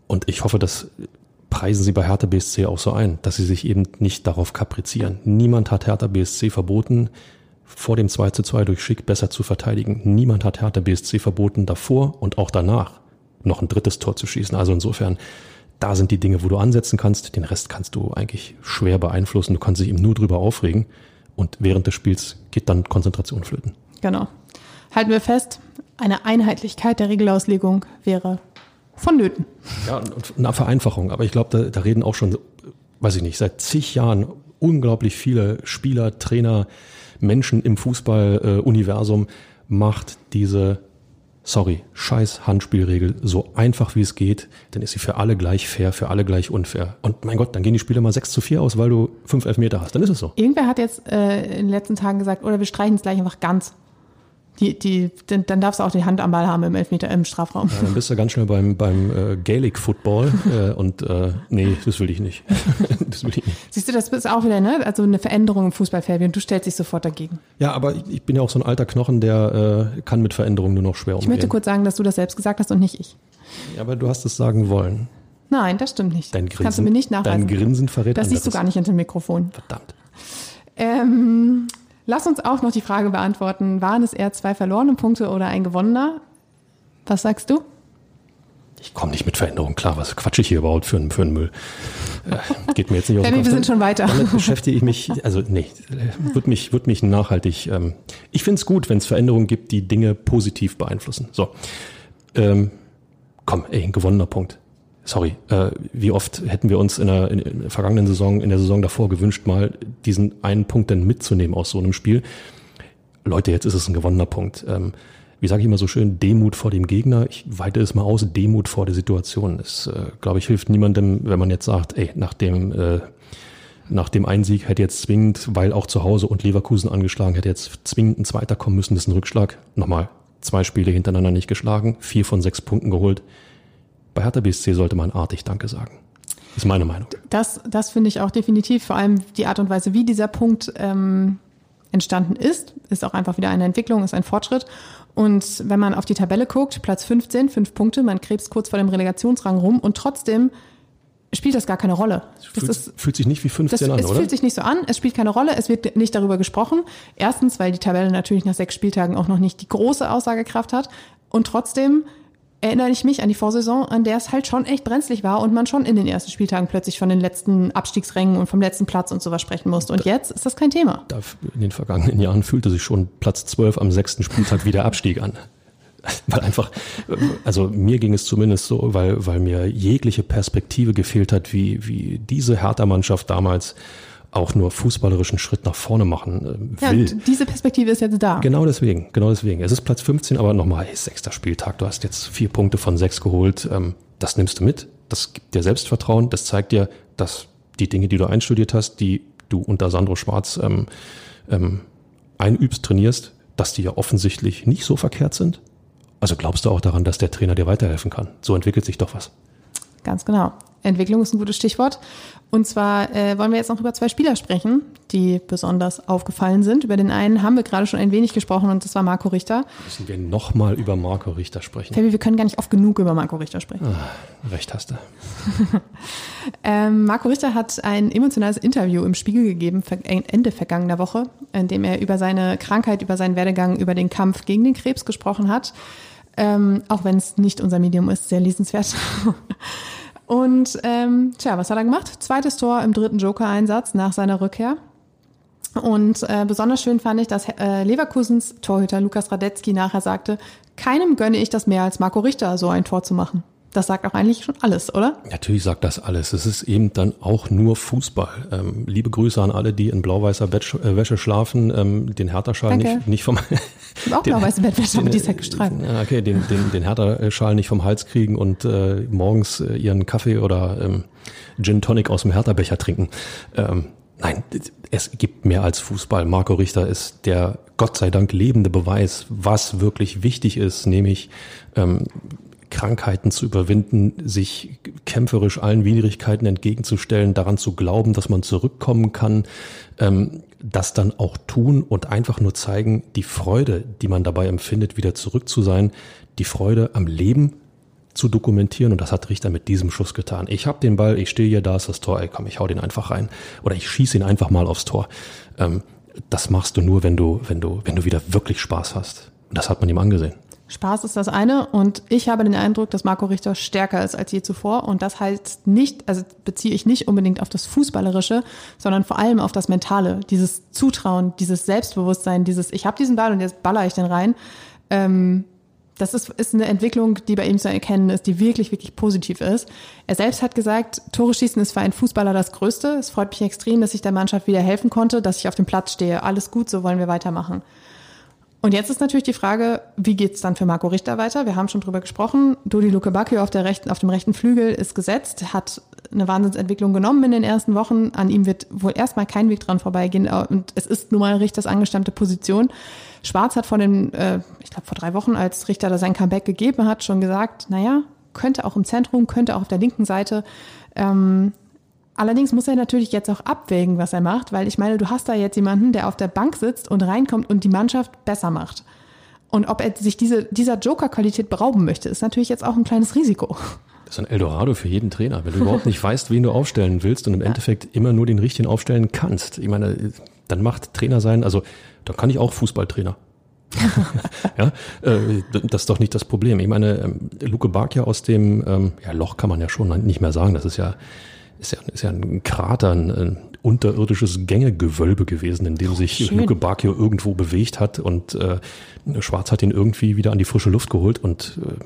und ich hoffe, dass preisen sie bei Hertha BSC auch so ein, dass sie sich eben nicht darauf kaprizieren. Niemand hat Hertha BSC verboten, vor dem 2 zu 2 durch Schick besser zu verteidigen. Niemand hat Hertha BSC verboten, davor und auch danach noch ein drittes Tor zu schießen. Also insofern, da sind die Dinge, wo du ansetzen kannst. Den Rest kannst du eigentlich schwer beeinflussen. Du kannst dich eben nur drüber aufregen. Und während des Spiels geht dann Konzentration flöten. Genau. Halten wir fest, eine Einheitlichkeit der Regelauslegung wäre vonnöten. Ja, und eine Vereinfachung. Aber ich glaube, da, da reden auch schon, weiß ich nicht, seit zig Jahren unglaublich viele Spieler, Trainer, Menschen im Fußball-Universum. macht diese, sorry, scheiß Handspielregel so einfach wie es geht, dann ist sie für alle gleich fair, für alle gleich unfair. Und mein Gott, dann gehen die Spiele mal 6 zu 4 aus, weil du 5 Elfmeter hast. Dann ist es so. Irgendwer hat jetzt äh, in den letzten Tagen gesagt, oder wir streichen es gleich einfach ganz. Die, die, dann, dann darfst du auch die Hand am Ball haben im Elfmeter im Strafraum. Ja, dann bist du ganz schnell beim, beim äh, Gaelic Football äh, und äh, nee, das will ich nicht. das will ich nicht. Siehst du, das ist auch wieder, ne? Also eine Veränderung im Fußball, Fabian. Du stellst dich sofort dagegen. Ja, aber ich, ich bin ja auch so ein alter Knochen, der äh, kann mit Veränderungen nur noch schwer umgehen. Ich möchte kurz sagen, dass du das selbst gesagt hast und nicht ich. Ja, aber du hast es sagen wollen. Nein, das stimmt nicht. Dein Grinsen, Kannst du mir nicht nachweisen. Dein Grinsen verrät Das anderes. siehst du gar nicht hinter dem Mikrofon. Verdammt. Ähm, Lass uns auch noch die Frage beantworten, waren es eher zwei verlorene Punkte oder ein gewonnener? Was sagst du? Ich komme nicht mit Veränderungen klar. Was quatsche ich hier überhaupt für einen, für einen Müll? Äh, geht mir jetzt nicht aus dem Kopf. Wir sind schon weiter. Damit beschäftige ich mich, also nee, wird mich, wird mich nachhaltig. Ähm, ich finde es gut, wenn es Veränderungen gibt, die Dinge positiv beeinflussen. So, ähm, komm, ey, ein gewonnener Punkt sorry, äh, wie oft hätten wir uns in der, in der vergangenen Saison, in der Saison davor gewünscht, mal diesen einen Punkt dann mitzunehmen aus so einem Spiel. Leute, jetzt ist es ein gewonnener Punkt. Ähm, wie sage ich immer so schön, Demut vor dem Gegner. Ich weite es mal aus, Demut vor der Situation. Es, äh, glaube ich, hilft niemandem, wenn man jetzt sagt, ey, nach dem, äh, nach dem Einsieg hätte jetzt zwingend, weil auch zu Hause und Leverkusen angeschlagen, hätte jetzt zwingend ein Zweiter kommen müssen. Das ist ein Rückschlag. Nochmal, zwei Spiele hintereinander nicht geschlagen, vier von sechs Punkten geholt bei Hertha BSC sollte man artig Danke sagen. Das ist meine Meinung. Das, das finde ich auch definitiv. Vor allem die Art und Weise, wie dieser Punkt ähm, entstanden ist, ist auch einfach wieder eine Entwicklung, ist ein Fortschritt. Und wenn man auf die Tabelle guckt, Platz 15, fünf Punkte, man krebst kurz vor dem Relegationsrang rum und trotzdem spielt das gar keine Rolle. Das fühlt, ist, fühlt sich nicht wie 15 das, an, es oder? Es fühlt sich nicht so an, es spielt keine Rolle, es wird nicht darüber gesprochen. Erstens, weil die Tabelle natürlich nach sechs Spieltagen auch noch nicht die große Aussagekraft hat. Und trotzdem erinnere ich mich an die Vorsaison, an der es halt schon echt brenzlig war und man schon in den ersten Spieltagen plötzlich von den letzten Abstiegsrängen und vom letzten Platz und sowas sprechen musste. Und da, jetzt ist das kein Thema. in den vergangenen Jahren fühlte sich schon Platz 12 am sechsten Spieltag wie der Abstieg an. Weil einfach, also mir ging es zumindest so, weil, weil mir jegliche Perspektive gefehlt hat, wie, wie diese Hertha-Mannschaft damals auch nur fußballerischen Schritt nach vorne machen äh, will. Ja, diese Perspektive ist jetzt da. Genau deswegen, genau deswegen. Es ist Platz 15, aber nochmal, hey, sechster Spieltag, du hast jetzt vier Punkte von sechs geholt. Ähm, das nimmst du mit, das gibt dir Selbstvertrauen, das zeigt dir, dass die Dinge, die du einstudiert hast, die du unter Sandro Schwarz ähm, ähm, einübst, trainierst, dass die ja offensichtlich nicht so verkehrt sind. Also glaubst du auch daran, dass der Trainer dir weiterhelfen kann? So entwickelt sich doch was. Ganz genau. Entwicklung ist ein gutes Stichwort. Und zwar äh, wollen wir jetzt noch über zwei Spieler sprechen, die besonders aufgefallen sind. Über den einen haben wir gerade schon ein wenig gesprochen und das war Marco Richter. Müssen wir nochmal über Marco Richter sprechen? Fabi, wir können gar nicht oft genug über Marco Richter sprechen. Ah, recht hast du. ähm, Marco Richter hat ein emotionales Interview im Spiegel gegeben, Ende vergangener Woche, in dem er über seine Krankheit, über seinen Werdegang, über den Kampf gegen den Krebs gesprochen hat. Ähm, auch wenn es nicht unser Medium ist, sehr lesenswert. Und ähm, tja, was hat er gemacht? Zweites Tor im dritten Joker-Einsatz nach seiner Rückkehr. Und äh, besonders schön fand ich, dass äh, Leverkusens Torhüter Lukas Radetzky nachher sagte, keinem gönne ich das mehr als Marco Richter, so ein Tor zu machen. Das sagt auch eigentlich schon alles, oder? Natürlich sagt das alles. Es ist eben dann auch nur Fußball. Ähm, liebe Grüße an alle, die in blau-weißer äh, Wäsche schlafen. Ähm, den Hertha-Schal nicht, nicht vom... Auch blau-weiße Bettwäsche, aber die ist halt gestreift. Okay, den, den, den Hertha-Schal nicht vom Hals kriegen und äh, morgens äh, ihren Kaffee oder ähm, Gin Tonic aus dem Hertha-Becher trinken. Ähm, nein, es gibt mehr als Fußball. Marco Richter ist der Gott sei Dank lebende Beweis, was wirklich wichtig ist, nämlich ähm, Krankheiten zu überwinden, sich kämpferisch allen Widrigkeiten entgegenzustellen, daran zu glauben, dass man zurückkommen kann, ähm, das dann auch tun und einfach nur zeigen, die Freude, die man dabei empfindet, wieder zurück zu sein, die Freude am Leben zu dokumentieren und das hat Richter mit diesem Schuss getan. Ich habe den Ball, ich stehe hier, da ist das Tor, ey komm, ich hau den einfach rein oder ich schieße ihn einfach mal aufs Tor. Ähm, das machst du nur, wenn du, wenn du, wenn du wieder wirklich Spaß hast. Und das hat man ihm angesehen. Spaß ist das eine und ich habe den Eindruck, dass Marco Richter stärker ist als je zuvor und das heißt nicht, also beziehe ich nicht unbedingt auf das Fußballerische, sondern vor allem auf das Mentale, dieses Zutrauen, dieses Selbstbewusstsein, dieses ich habe diesen Ball und jetzt baller ich den rein. Ähm, das ist, ist eine Entwicklung, die bei ihm zu erkennen ist, die wirklich, wirklich positiv ist. Er selbst hat gesagt, Tore schießen ist für einen Fußballer das Größte. Es freut mich extrem, dass ich der Mannschaft wieder helfen konnte, dass ich auf dem Platz stehe. Alles gut, so wollen wir weitermachen. Und jetzt ist natürlich die Frage, wie geht's dann für Marco Richter weiter? Wir haben schon drüber gesprochen. Dodi Luke Bacchio auf, der rechten, auf dem rechten Flügel ist gesetzt, hat eine Wahnsinnsentwicklung genommen in den ersten Wochen. An ihm wird wohl erstmal kein Weg dran vorbeigehen. Und es ist nun mal Richters angestammte Position. Schwarz hat vor den, äh, ich glaube vor drei Wochen, als Richter da sein Comeback gegeben hat, schon gesagt, naja, könnte auch im Zentrum, könnte auch auf der linken Seite. Ähm, Allerdings muss er natürlich jetzt auch abwägen, was er macht, weil ich meine, du hast da jetzt jemanden, der auf der Bank sitzt und reinkommt und die Mannschaft besser macht. Und ob er sich diese, dieser Joker-Qualität berauben möchte, ist natürlich jetzt auch ein kleines Risiko. Das ist ein Eldorado für jeden Trainer, wenn du überhaupt nicht weißt, wen du aufstellen willst und im ja. Endeffekt immer nur den richtigen aufstellen kannst. Ich meine, dann macht Trainer sein, also da kann ich auch Fußballtrainer. ja, äh, das ist doch nicht das Problem. Ich meine, ähm, Luke Barkia aus dem ähm, ja, Loch kann man ja schon nicht mehr sagen. Das ist ja ist ja, ist ja ein Krater, ein, ein unterirdisches Gängegewölbe gewesen, in dem sich Schön. Luke Bacchio irgendwo bewegt hat und äh, Schwarz hat ihn irgendwie wieder an die frische Luft geholt und äh,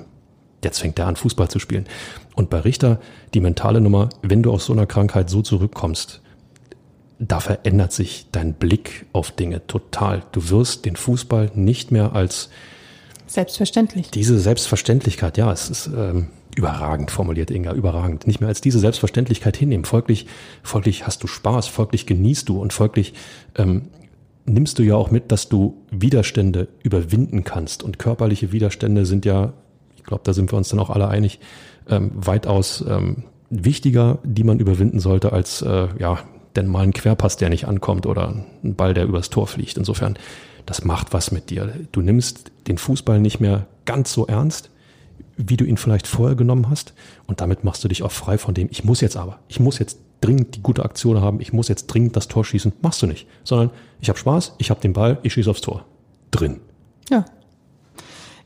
jetzt fängt er an, Fußball zu spielen. Und bei Richter die mentale Nummer, wenn du aus so einer Krankheit so zurückkommst, da verändert sich dein Blick auf Dinge total. Du wirst den Fußball nicht mehr als selbstverständlich. Diese Selbstverständlichkeit, ja, es ist ähm, Überragend formuliert Inga, überragend. Nicht mehr als diese Selbstverständlichkeit hinnehmen. Folglich, folglich hast du Spaß, folglich genießt du und folglich ähm, nimmst du ja auch mit, dass du Widerstände überwinden kannst. Und körperliche Widerstände sind ja, ich glaube, da sind wir uns dann auch alle einig, ähm, weitaus ähm, wichtiger, die man überwinden sollte, als äh, ja, denn mal ein Querpass, der nicht ankommt oder ein Ball, der übers Tor fliegt. Insofern, das macht was mit dir. Du nimmst den Fußball nicht mehr ganz so ernst wie du ihn vielleicht vorher genommen hast. Und damit machst du dich auch frei von dem, ich muss jetzt aber, ich muss jetzt dringend die gute Aktion haben, ich muss jetzt dringend das Tor schießen. Machst du nicht. Sondern ich habe Spaß, ich habe den Ball, ich schieße aufs Tor. Drin. Ja.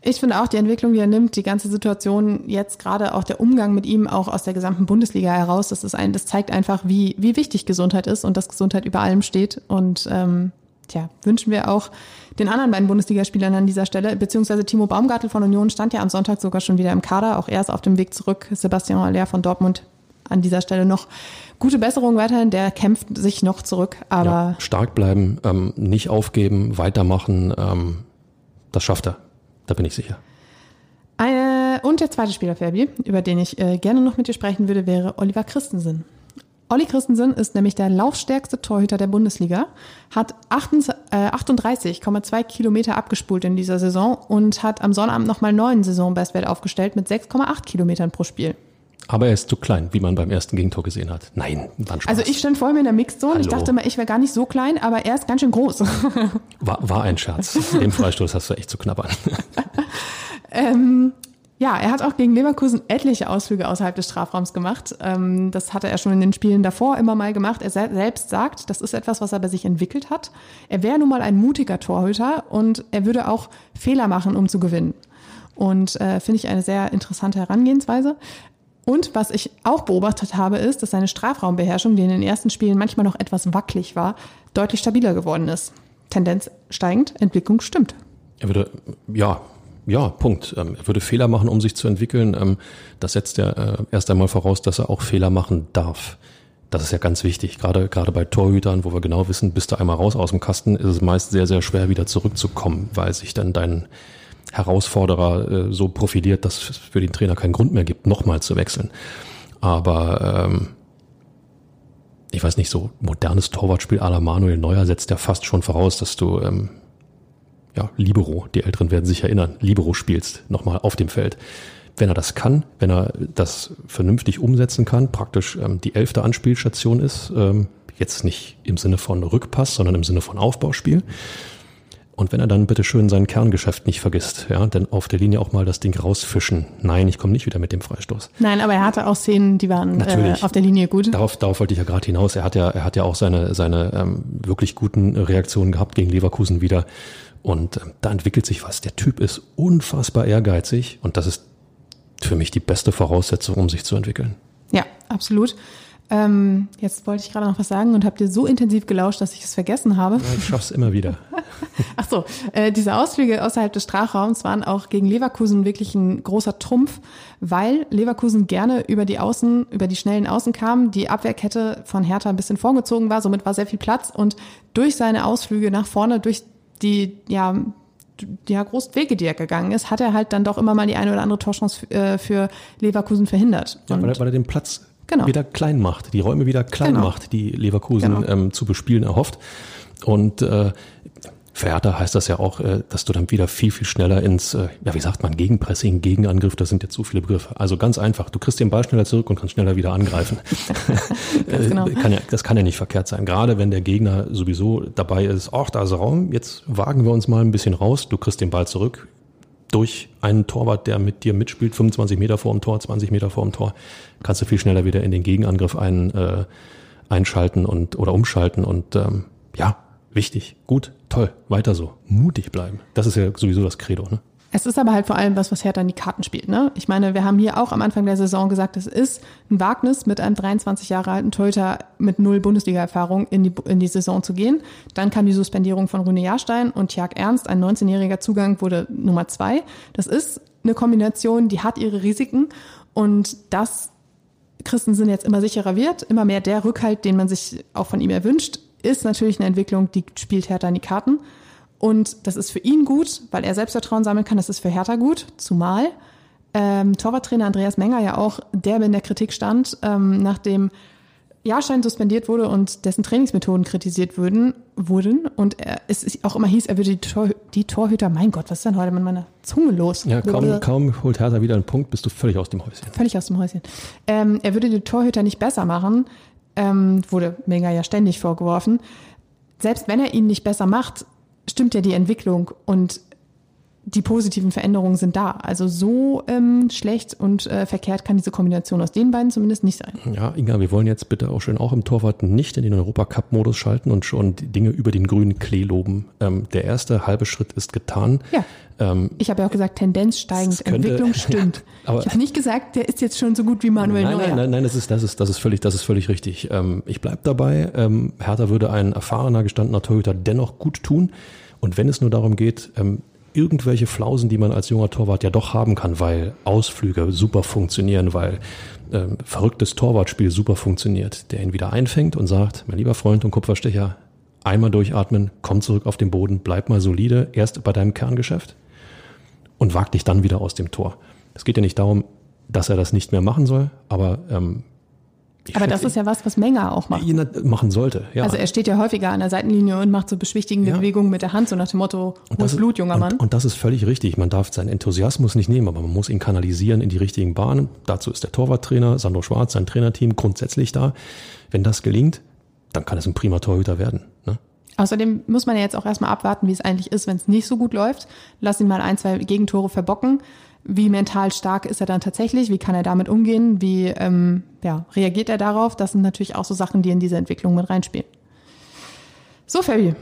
Ich finde auch die Entwicklung, die er nimmt, die ganze Situation jetzt gerade auch der Umgang mit ihm auch aus der gesamten Bundesliga heraus, das ist ein, das zeigt einfach, wie, wie wichtig Gesundheit ist und dass Gesundheit über allem steht. Und ähm, tja, wünschen wir auch den anderen beiden Bundesligaspielern an dieser Stelle, beziehungsweise Timo Baumgartel von Union stand ja am Sonntag sogar schon wieder im Kader. Auch er ist auf dem Weg zurück. Sebastian Aller von Dortmund an dieser Stelle noch gute Besserung weiterhin. Der kämpft sich noch zurück, aber. Ja, stark bleiben, ähm, nicht aufgeben, weitermachen. Ähm, das schafft er. Da bin ich sicher. Eine, und der zweite Spieler, Fabi, über den ich äh, gerne noch mit dir sprechen würde, wäre Oliver Christensen. Olli Christensen ist nämlich der laufstärkste Torhüter der Bundesliga, hat 38,2 äh, Kilometer abgespult in dieser Saison und hat am Sonnabend nochmal neuen Saisonbestwert aufgestellt mit 6,8 Kilometern pro Spiel. Aber er ist zu klein, wie man beim ersten Gegentor gesehen hat. Nein, war Spaß. Also ich stand vor mir in der Mixzone. Ich dachte mal, ich wäre gar nicht so klein, aber er ist ganz schön groß. War, war ein Scherz. Den Freistoß hast du echt zu knabbern. ähm, ja, er hat auch gegen Leverkusen etliche Ausflüge außerhalb des Strafraums gemacht. Ähm, das hatte er schon in den Spielen davor immer mal gemacht. Er selbst sagt, das ist etwas, was er bei sich entwickelt hat. Er wäre nun mal ein mutiger Torhüter und er würde auch Fehler machen, um zu gewinnen. Und äh, finde ich eine sehr interessante Herangehensweise. Und was ich auch beobachtet habe, ist, dass seine Strafraumbeherrschung, die in den ersten Spielen manchmal noch etwas wackelig war, deutlich stabiler geworden ist. Tendenz steigend, Entwicklung stimmt. Er würde, ja, ja, Punkt. Ähm, er würde Fehler machen, um sich zu entwickeln. Ähm, das setzt ja äh, erst einmal voraus, dass er auch Fehler machen darf. Das ist ja ganz wichtig. Gerade, gerade bei Torhütern, wo wir genau wissen, bist du einmal raus aus dem Kasten, ist es meist sehr, sehr schwer wieder zurückzukommen, weil sich dann dein Herausforderer äh, so profiliert, dass es für den Trainer keinen Grund mehr gibt, nochmal zu wechseln. Aber ähm, ich weiß nicht, so modernes Torwartspiel à la Manuel Neuer setzt ja fast schon voraus, dass du ähm, ja, Libero, die Älteren werden sich erinnern, Libero spielst, nochmal auf dem Feld. Wenn er das kann, wenn er das vernünftig umsetzen kann, praktisch ähm, die elfte Anspielstation ist, ähm, jetzt nicht im Sinne von Rückpass, sondern im Sinne von Aufbauspiel. Und wenn er dann bitte schön sein Kerngeschäft nicht vergisst, ja, denn auf der Linie auch mal das Ding rausfischen. Nein, ich komme nicht wieder mit dem Freistoß. Nein, aber er hatte auch Szenen, die waren äh, auf der Linie gut. Darauf, darauf wollte ich ja gerade hinaus. Er hat ja, er hat ja auch seine, seine ähm, wirklich guten Reaktionen gehabt gegen Leverkusen wieder. Und ähm, da entwickelt sich was. Der Typ ist unfassbar ehrgeizig und das ist für mich die beste Voraussetzung, um sich zu entwickeln. Ja, absolut. Ähm, jetzt wollte ich gerade noch was sagen und habe dir so intensiv gelauscht, dass ich es vergessen habe. Ja, ich schaff's immer wieder. Ach so, äh, diese Ausflüge außerhalb des Strafraums waren auch gegen Leverkusen wirklich ein großer Trumpf, weil Leverkusen gerne über die Außen, über die schnellen Außen kam, die Abwehrkette von Hertha ein bisschen vorgezogen war, somit war sehr viel Platz und durch seine Ausflüge nach vorne, durch die, ja, ja, großen Wege, die er gegangen ist, hat er halt dann doch immer mal die eine oder andere Torchance äh, für Leverkusen verhindert. Ja, weil, er, weil er den Platz Genau. wieder klein macht, die Räume wieder klein Genau. macht, die Leverkusen Genau. ähm, zu bespielen erhofft. Und äh, für Hertha heißt das ja auch, äh, dass du dann wieder viel, viel schneller ins, äh, ja wie sagt man, Gegenpressing, Gegenangriff, das sind jetzt so viele Begriffe. Also ganz einfach, du kriegst den Ball schneller zurück und kannst schneller wieder angreifen. Ganz genau. Äh, kann ja, das kann ja nicht verkehrt sein. Gerade wenn der Gegner sowieso dabei ist, ach, da ist Raum, jetzt wagen wir uns mal ein bisschen raus, du kriegst den Ball zurück durch einen Torwart, der mit dir mitspielt, 25 Meter vor dem Tor, 20 Meter vor dem Tor, kannst du viel schneller wieder in den Gegenangriff ein, äh, einschalten und oder umschalten und ähm, ja, wichtig, gut, toll, weiter so, mutig bleiben. Das ist ja sowieso das Credo, ne? Es ist aber halt vor allem was, was Hertha in die Karten spielt. Ne? Ich meine, wir haben hier auch am Anfang der Saison gesagt, es ist ein Wagnis, mit einem 23 Jahre alten Torhüter mit null Bundesliga-Erfahrung in die, in die Saison zu gehen. Dann kam die Suspendierung von Rune Jahrstein und Tjag Ernst, ein 19-jähriger Zugang, wurde Nummer zwei. Das ist eine Kombination, die hat ihre Risiken und das Christensen jetzt immer sicherer wird, immer mehr der Rückhalt, den man sich auch von ihm erwünscht, ist natürlich eine Entwicklung, die spielt Hertha in die Karten. Und das ist für ihn gut, weil er Selbstvertrauen sammeln kann. Das ist für Hertha gut, zumal ähm, Torwarttrainer Andreas Menger ja auch derbe in der Kritik stand, ähm, nachdem Jahrstein suspendiert wurde und dessen Trainingsmethoden kritisiert wurden, wurden und er, es ist auch immer hieß, er würde die, Tor, die Torhüter, mein Gott, was ist denn heute mit meiner Zunge los? Ja, kaum, kaum holt Hertha wieder einen Punkt, bist du völlig aus dem Häuschen. Völlig aus dem Häuschen. Ähm, er würde die Torhüter nicht besser machen, ähm, wurde Menger ja ständig vorgeworfen. Selbst wenn er ihn nicht besser macht, stimmt ja die Entwicklung und die positiven Veränderungen sind da. Also so ähm, schlecht und äh, verkehrt kann diese Kombination aus den beiden zumindest nicht sein. Ja, Inga, wir wollen jetzt bitte auch schön auch im Torwart nicht in den Europacup-Modus schalten und schon die Dinge über den grünen Klee loben. Ähm, der erste halbe Schritt ist getan. Ja. Ähm, Ich habe ja auch gesagt, Tendenz steigend, könnte- Entwicklung stimmt. aber- ich habe nicht gesagt, der ist jetzt schon so gut wie Manuel nein, Neuer. nein, nein, nein, das ist, das ist, das ist völlig, das ist völlig richtig. Ähm, ich bleib dabei. Ähm, Hertha würde ein erfahrener, gestandener Torhüter dennoch gut tun. Und wenn es nur darum geht, ähm, irgendwelche Flausen, die man als junger Torwart ja doch haben kann, weil Ausflüge super funktionieren, weil ähm, verrücktes Torwartspiel super funktioniert, der ihn wieder einfängt und sagt, mein lieber Freund und Kupferstecher, einmal durchatmen, komm zurück auf den Boden, bleib mal solide, erst bei deinem Kerngeschäft und wag dich dann wieder aus dem Tor. Es geht ja nicht darum, dass er das nicht mehr machen soll, aber ähm, ich Aber das ist ja was, was Menger auch macht. machen sollte. Ja. Also er steht ja häufiger an der Seitenlinie und macht so beschwichtigende Ja. Bewegungen mit der Hand, so nach dem Motto, Und hohes Blut, junger und, Mann. Und das ist völlig richtig. Man darf seinen Enthusiasmus nicht nehmen, aber man muss ihn kanalisieren in die richtigen Bahnen. Dazu ist der Torwarttrainer, Sandro Schwarz, sein Trainerteam grundsätzlich da. Wenn das gelingt, dann kann es ein prima Torhüter werden. Ne? Außerdem muss man ja jetzt auch erstmal abwarten, wie es eigentlich ist, wenn es nicht so gut läuft. Lass ihn mal ein, zwei Gegentore verbocken. Wie mental stark ist er dann tatsächlich? Wie kann er damit umgehen? Wie ähm, ja, reagiert er darauf? Das sind natürlich auch so Sachen, die in diese Entwicklung mit reinspielen. So, Fabi.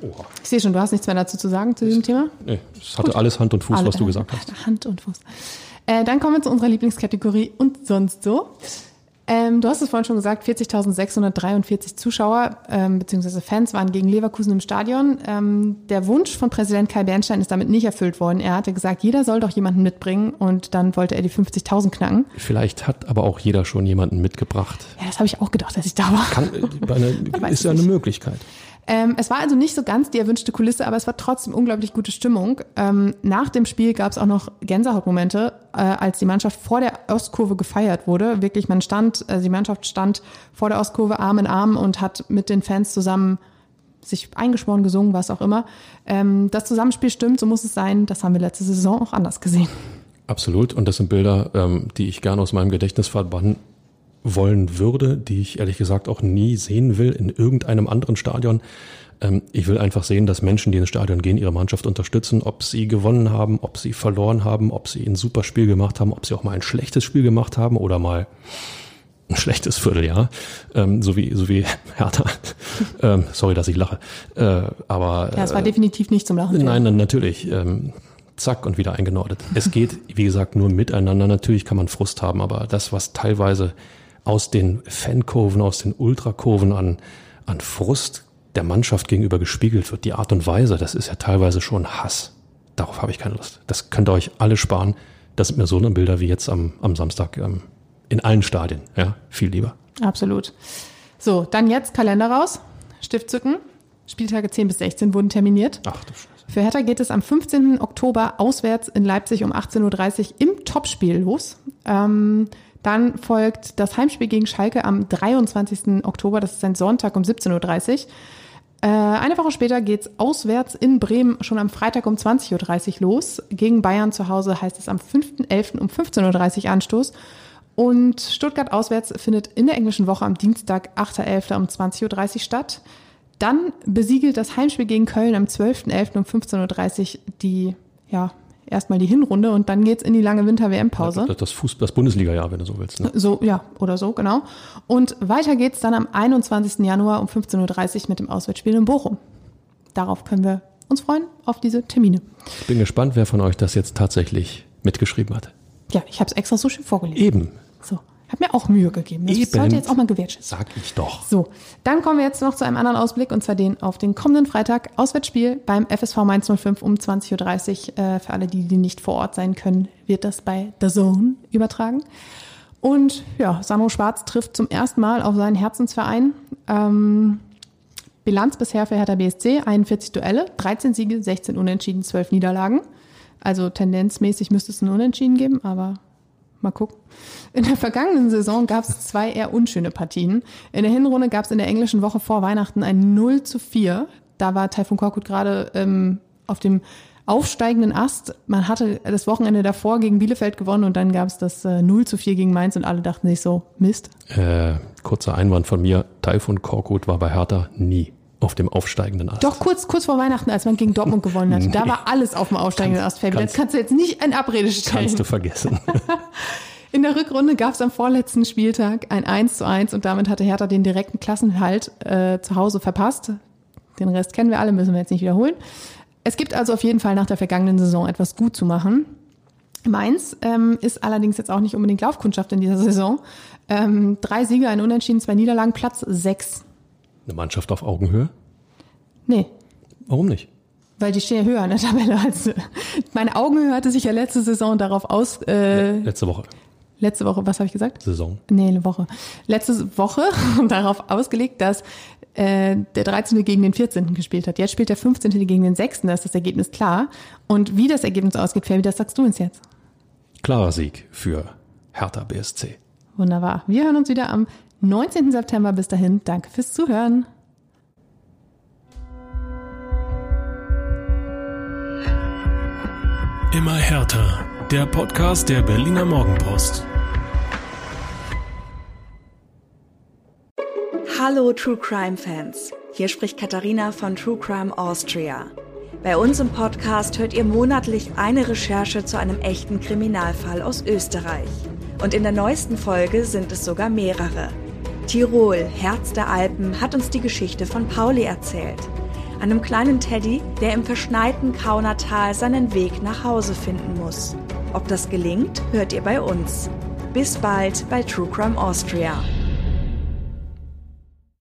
Oha. Ich sehe schon, du hast nichts mehr dazu zu sagen zu diesem Thema. Nee, es hatte alles Hand und Fuß, Alle- was du gesagt hast. Hand und Fuß. Äh, dann kommen wir zu unserer Lieblingskategorie und sonst so. Ähm, du hast es vorhin schon gesagt, 40.643 Zuschauer ähm, bzw. Fans waren gegen Leverkusen im Stadion. Ähm, der Wunsch von Präsident Kai Bernstein ist damit nicht erfüllt worden. Er hatte gesagt, jeder soll doch jemanden mitbringen und dann wollte er die 50.000 knacken. Vielleicht hat aber auch jeder schon jemanden mitgebracht. Ja, das habe ich auch gedacht, als ich da war. Kann, äh, eine, ist ja eine. Möglichkeit. Ähm, es war also nicht so ganz die erwünschte Kulisse, aber es war trotzdem unglaublich gute Stimmung. Ähm, nach dem Spiel gab es auch noch Gänsehautmomente, äh, als die Mannschaft vor der Ostkurve gefeiert wurde. Wirklich, man stand, also die Mannschaft stand vor der Ostkurve Arm in Arm und hat mit den Fans zusammen sich eingeschworen, gesungen, was auch immer. Ähm, das Zusammenspiel stimmt, so muss es sein. Das haben wir letzte Saison auch anders gesehen. Absolut. Und das sind Bilder, ähm, die ich gerne aus meinem Gedächtnis verbannen wollen würde, die ich ehrlich gesagt auch nie sehen will in irgendeinem anderen Stadion. Ähm, ich will einfach sehen, dass Menschen, die ins Stadion gehen, ihre Mannschaft unterstützen, ob sie gewonnen haben, ob sie verloren haben, ob sie ein super Spiel gemacht haben, ob sie auch mal ein schlechtes Spiel gemacht haben oder mal ein schlechtes Vierteljahr, ähm, so wie so wie Hertha. ähm, sorry, dass ich lache, äh, aber Ja, es war definitiv nicht zum Lachen. Nein, nein, natürlich. Ähm, zack und wieder eingenordet. Es geht, wie gesagt, nur miteinander. Natürlich kann man Frust haben, aber das, was teilweise aus den Fankurven, aus den Ultrakurven an, an Frust der Mannschaft gegenüber gespiegelt wird, die Art und Weise, das ist ja teilweise schon Hass. Darauf habe ich keine Lust. Das könnt ihr euch alle sparen. Das sind mir so eine Bilder wie jetzt am, am Samstag ähm, in allen Stadien. Ja, viel lieber. Absolut. So, dann jetzt Kalender raus, Stift zücken. Spieltage 10 bis 16 wurden terminiert. Ach du Scheiße. Für Hertha geht es am 15. Oktober auswärts in Leipzig um 18.30 Uhr im Topspiel los. Ähm, dann folgt das Heimspiel gegen Schalke am 23. Oktober, das ist ein Sonntag um 17.30 Uhr. Äh, eine Woche später geht's auswärts in Bremen schon am Freitag um 20.30 Uhr los. Gegen Bayern zu Hause heißt es am 5.11. um 15.30 Uhr Anstoß. Und Stuttgart auswärts findet in der englischen Woche am Dienstag, 8.11. um 20.30 Uhr statt. Dann besiegelt das Heimspiel gegen Köln am 12.11. um 15.30 Uhr die, ja, erstmal die Hinrunde und dann geht's in die lange Winter-WM-Pause. Das, das, Fuß, das Bundesliga-Jahr, wenn du so willst. Ne? So, ja, oder so, genau. Und weiter geht's dann am 21. Januar um 15.30 Uhr mit dem Auswärtsspiel in Bochum. Darauf können wir uns freuen, auf diese Termine. Ich bin gespannt, wer von euch das jetzt tatsächlich mitgeschrieben hat. Ja, ich habe es extra so schön vorgelesen. Eben. So. Hab mir auch Mühe gegeben. Das Eben. sollte jetzt auch mal gewertschätzt. Sag ich doch. So, dann kommen wir jetzt noch zu einem anderen Ausblick und zwar den auf den kommenden Freitag Auswärtsspiel beim FSV Mainz 05 um 20.30 Uhr. Äh, für alle, die, die nicht vor Ort sein können, wird das bei The Zone übertragen. Und ja, Sandro Schwarz trifft zum ersten Mal auf seinen Herzensverein. Ähm, Bilanz bisher für Hertha BSC, 41 Duelle, 13 Siege, 16 Unentschieden, 12 Niederlagen. Also tendenzmäßig müsste es ein Unentschieden geben, aber Mal gucken. In der vergangenen Saison gab es zwei eher unschöne Partien. In der Hinrunde gab es in der englischen Woche vor Weihnachten ein 0 zu 4. Da war Taifun Korkut gerade ähm, auf dem aufsteigenden Ast. Man hatte das Wochenende davor gegen Bielefeld gewonnen und dann gab es das äh, 0 zu 4 gegen Mainz und alle dachten sich so, Mist. Äh, kurzer Einwand von mir. Taifun Korkut war bei Hertha nie auf dem aufsteigenden Ast. Doch kurz, kurz vor Weihnachten, als man gegen Dortmund gewonnen hat. Da war alles auf dem aufsteigenden Ast, Fabi. Das kannst du jetzt nicht in Abrede stellen. Kannst du vergessen. In der Rückrunde gab es am vorletzten Spieltag ein 1 zu 1 und damit hatte Hertha den direkten Klassenhalt äh, zu Hause verpasst. Den Rest kennen wir alle, müssen wir jetzt nicht wiederholen. Es gibt also auf jeden Fall nach der vergangenen Saison etwas gut zu machen. Mainz ähm, ist allerdings jetzt auch nicht unbedingt Laufkundschaft in dieser Saison. Ähm, drei Siege, ein Unentschieden, zwei Niederlagen, Platz sechs. Eine Mannschaft auf Augenhöhe? Nee, Warum nicht? weil die stehen ja höher in der Tabelle als meine Augenhöhe hatte sich ja letzte Saison darauf aus äh, Letzte Woche. letzte Woche, was habe ich gesagt? Saison. Nee, eine Woche. Letzte Woche darauf ausgelegt, dass äh, der 13. gegen den 14. gespielt hat. Jetzt spielt der 15. gegen den 6. Da ist das Ergebnis klar. Und wie das Ergebnis ausgeht, Fabi, das sagst du uns jetzt. Klarer Sieg für Hertha BSC. Wunderbar. Wir hören uns wieder am 19. September. Bis dahin, danke fürs Zuhören. Immer härter. Der Podcast der Berliner Morgenpost. Hallo True Crime Fans. Hier spricht Katharina von True Crime Austria. Bei uns im Podcast hört ihr monatlich eine Recherche zu einem echten Kriminalfall aus Österreich. Und in der neuesten Folge sind es sogar mehrere. Tirol, Herz der Alpen, hat uns die Geschichte von Pauli erzählt. Einem kleinen Teddy, der im verschneiten Kaunertal seinen Weg nach Hause finden muss. Ob das gelingt, hört ihr bei uns. Bis bald bei True Crime Austria.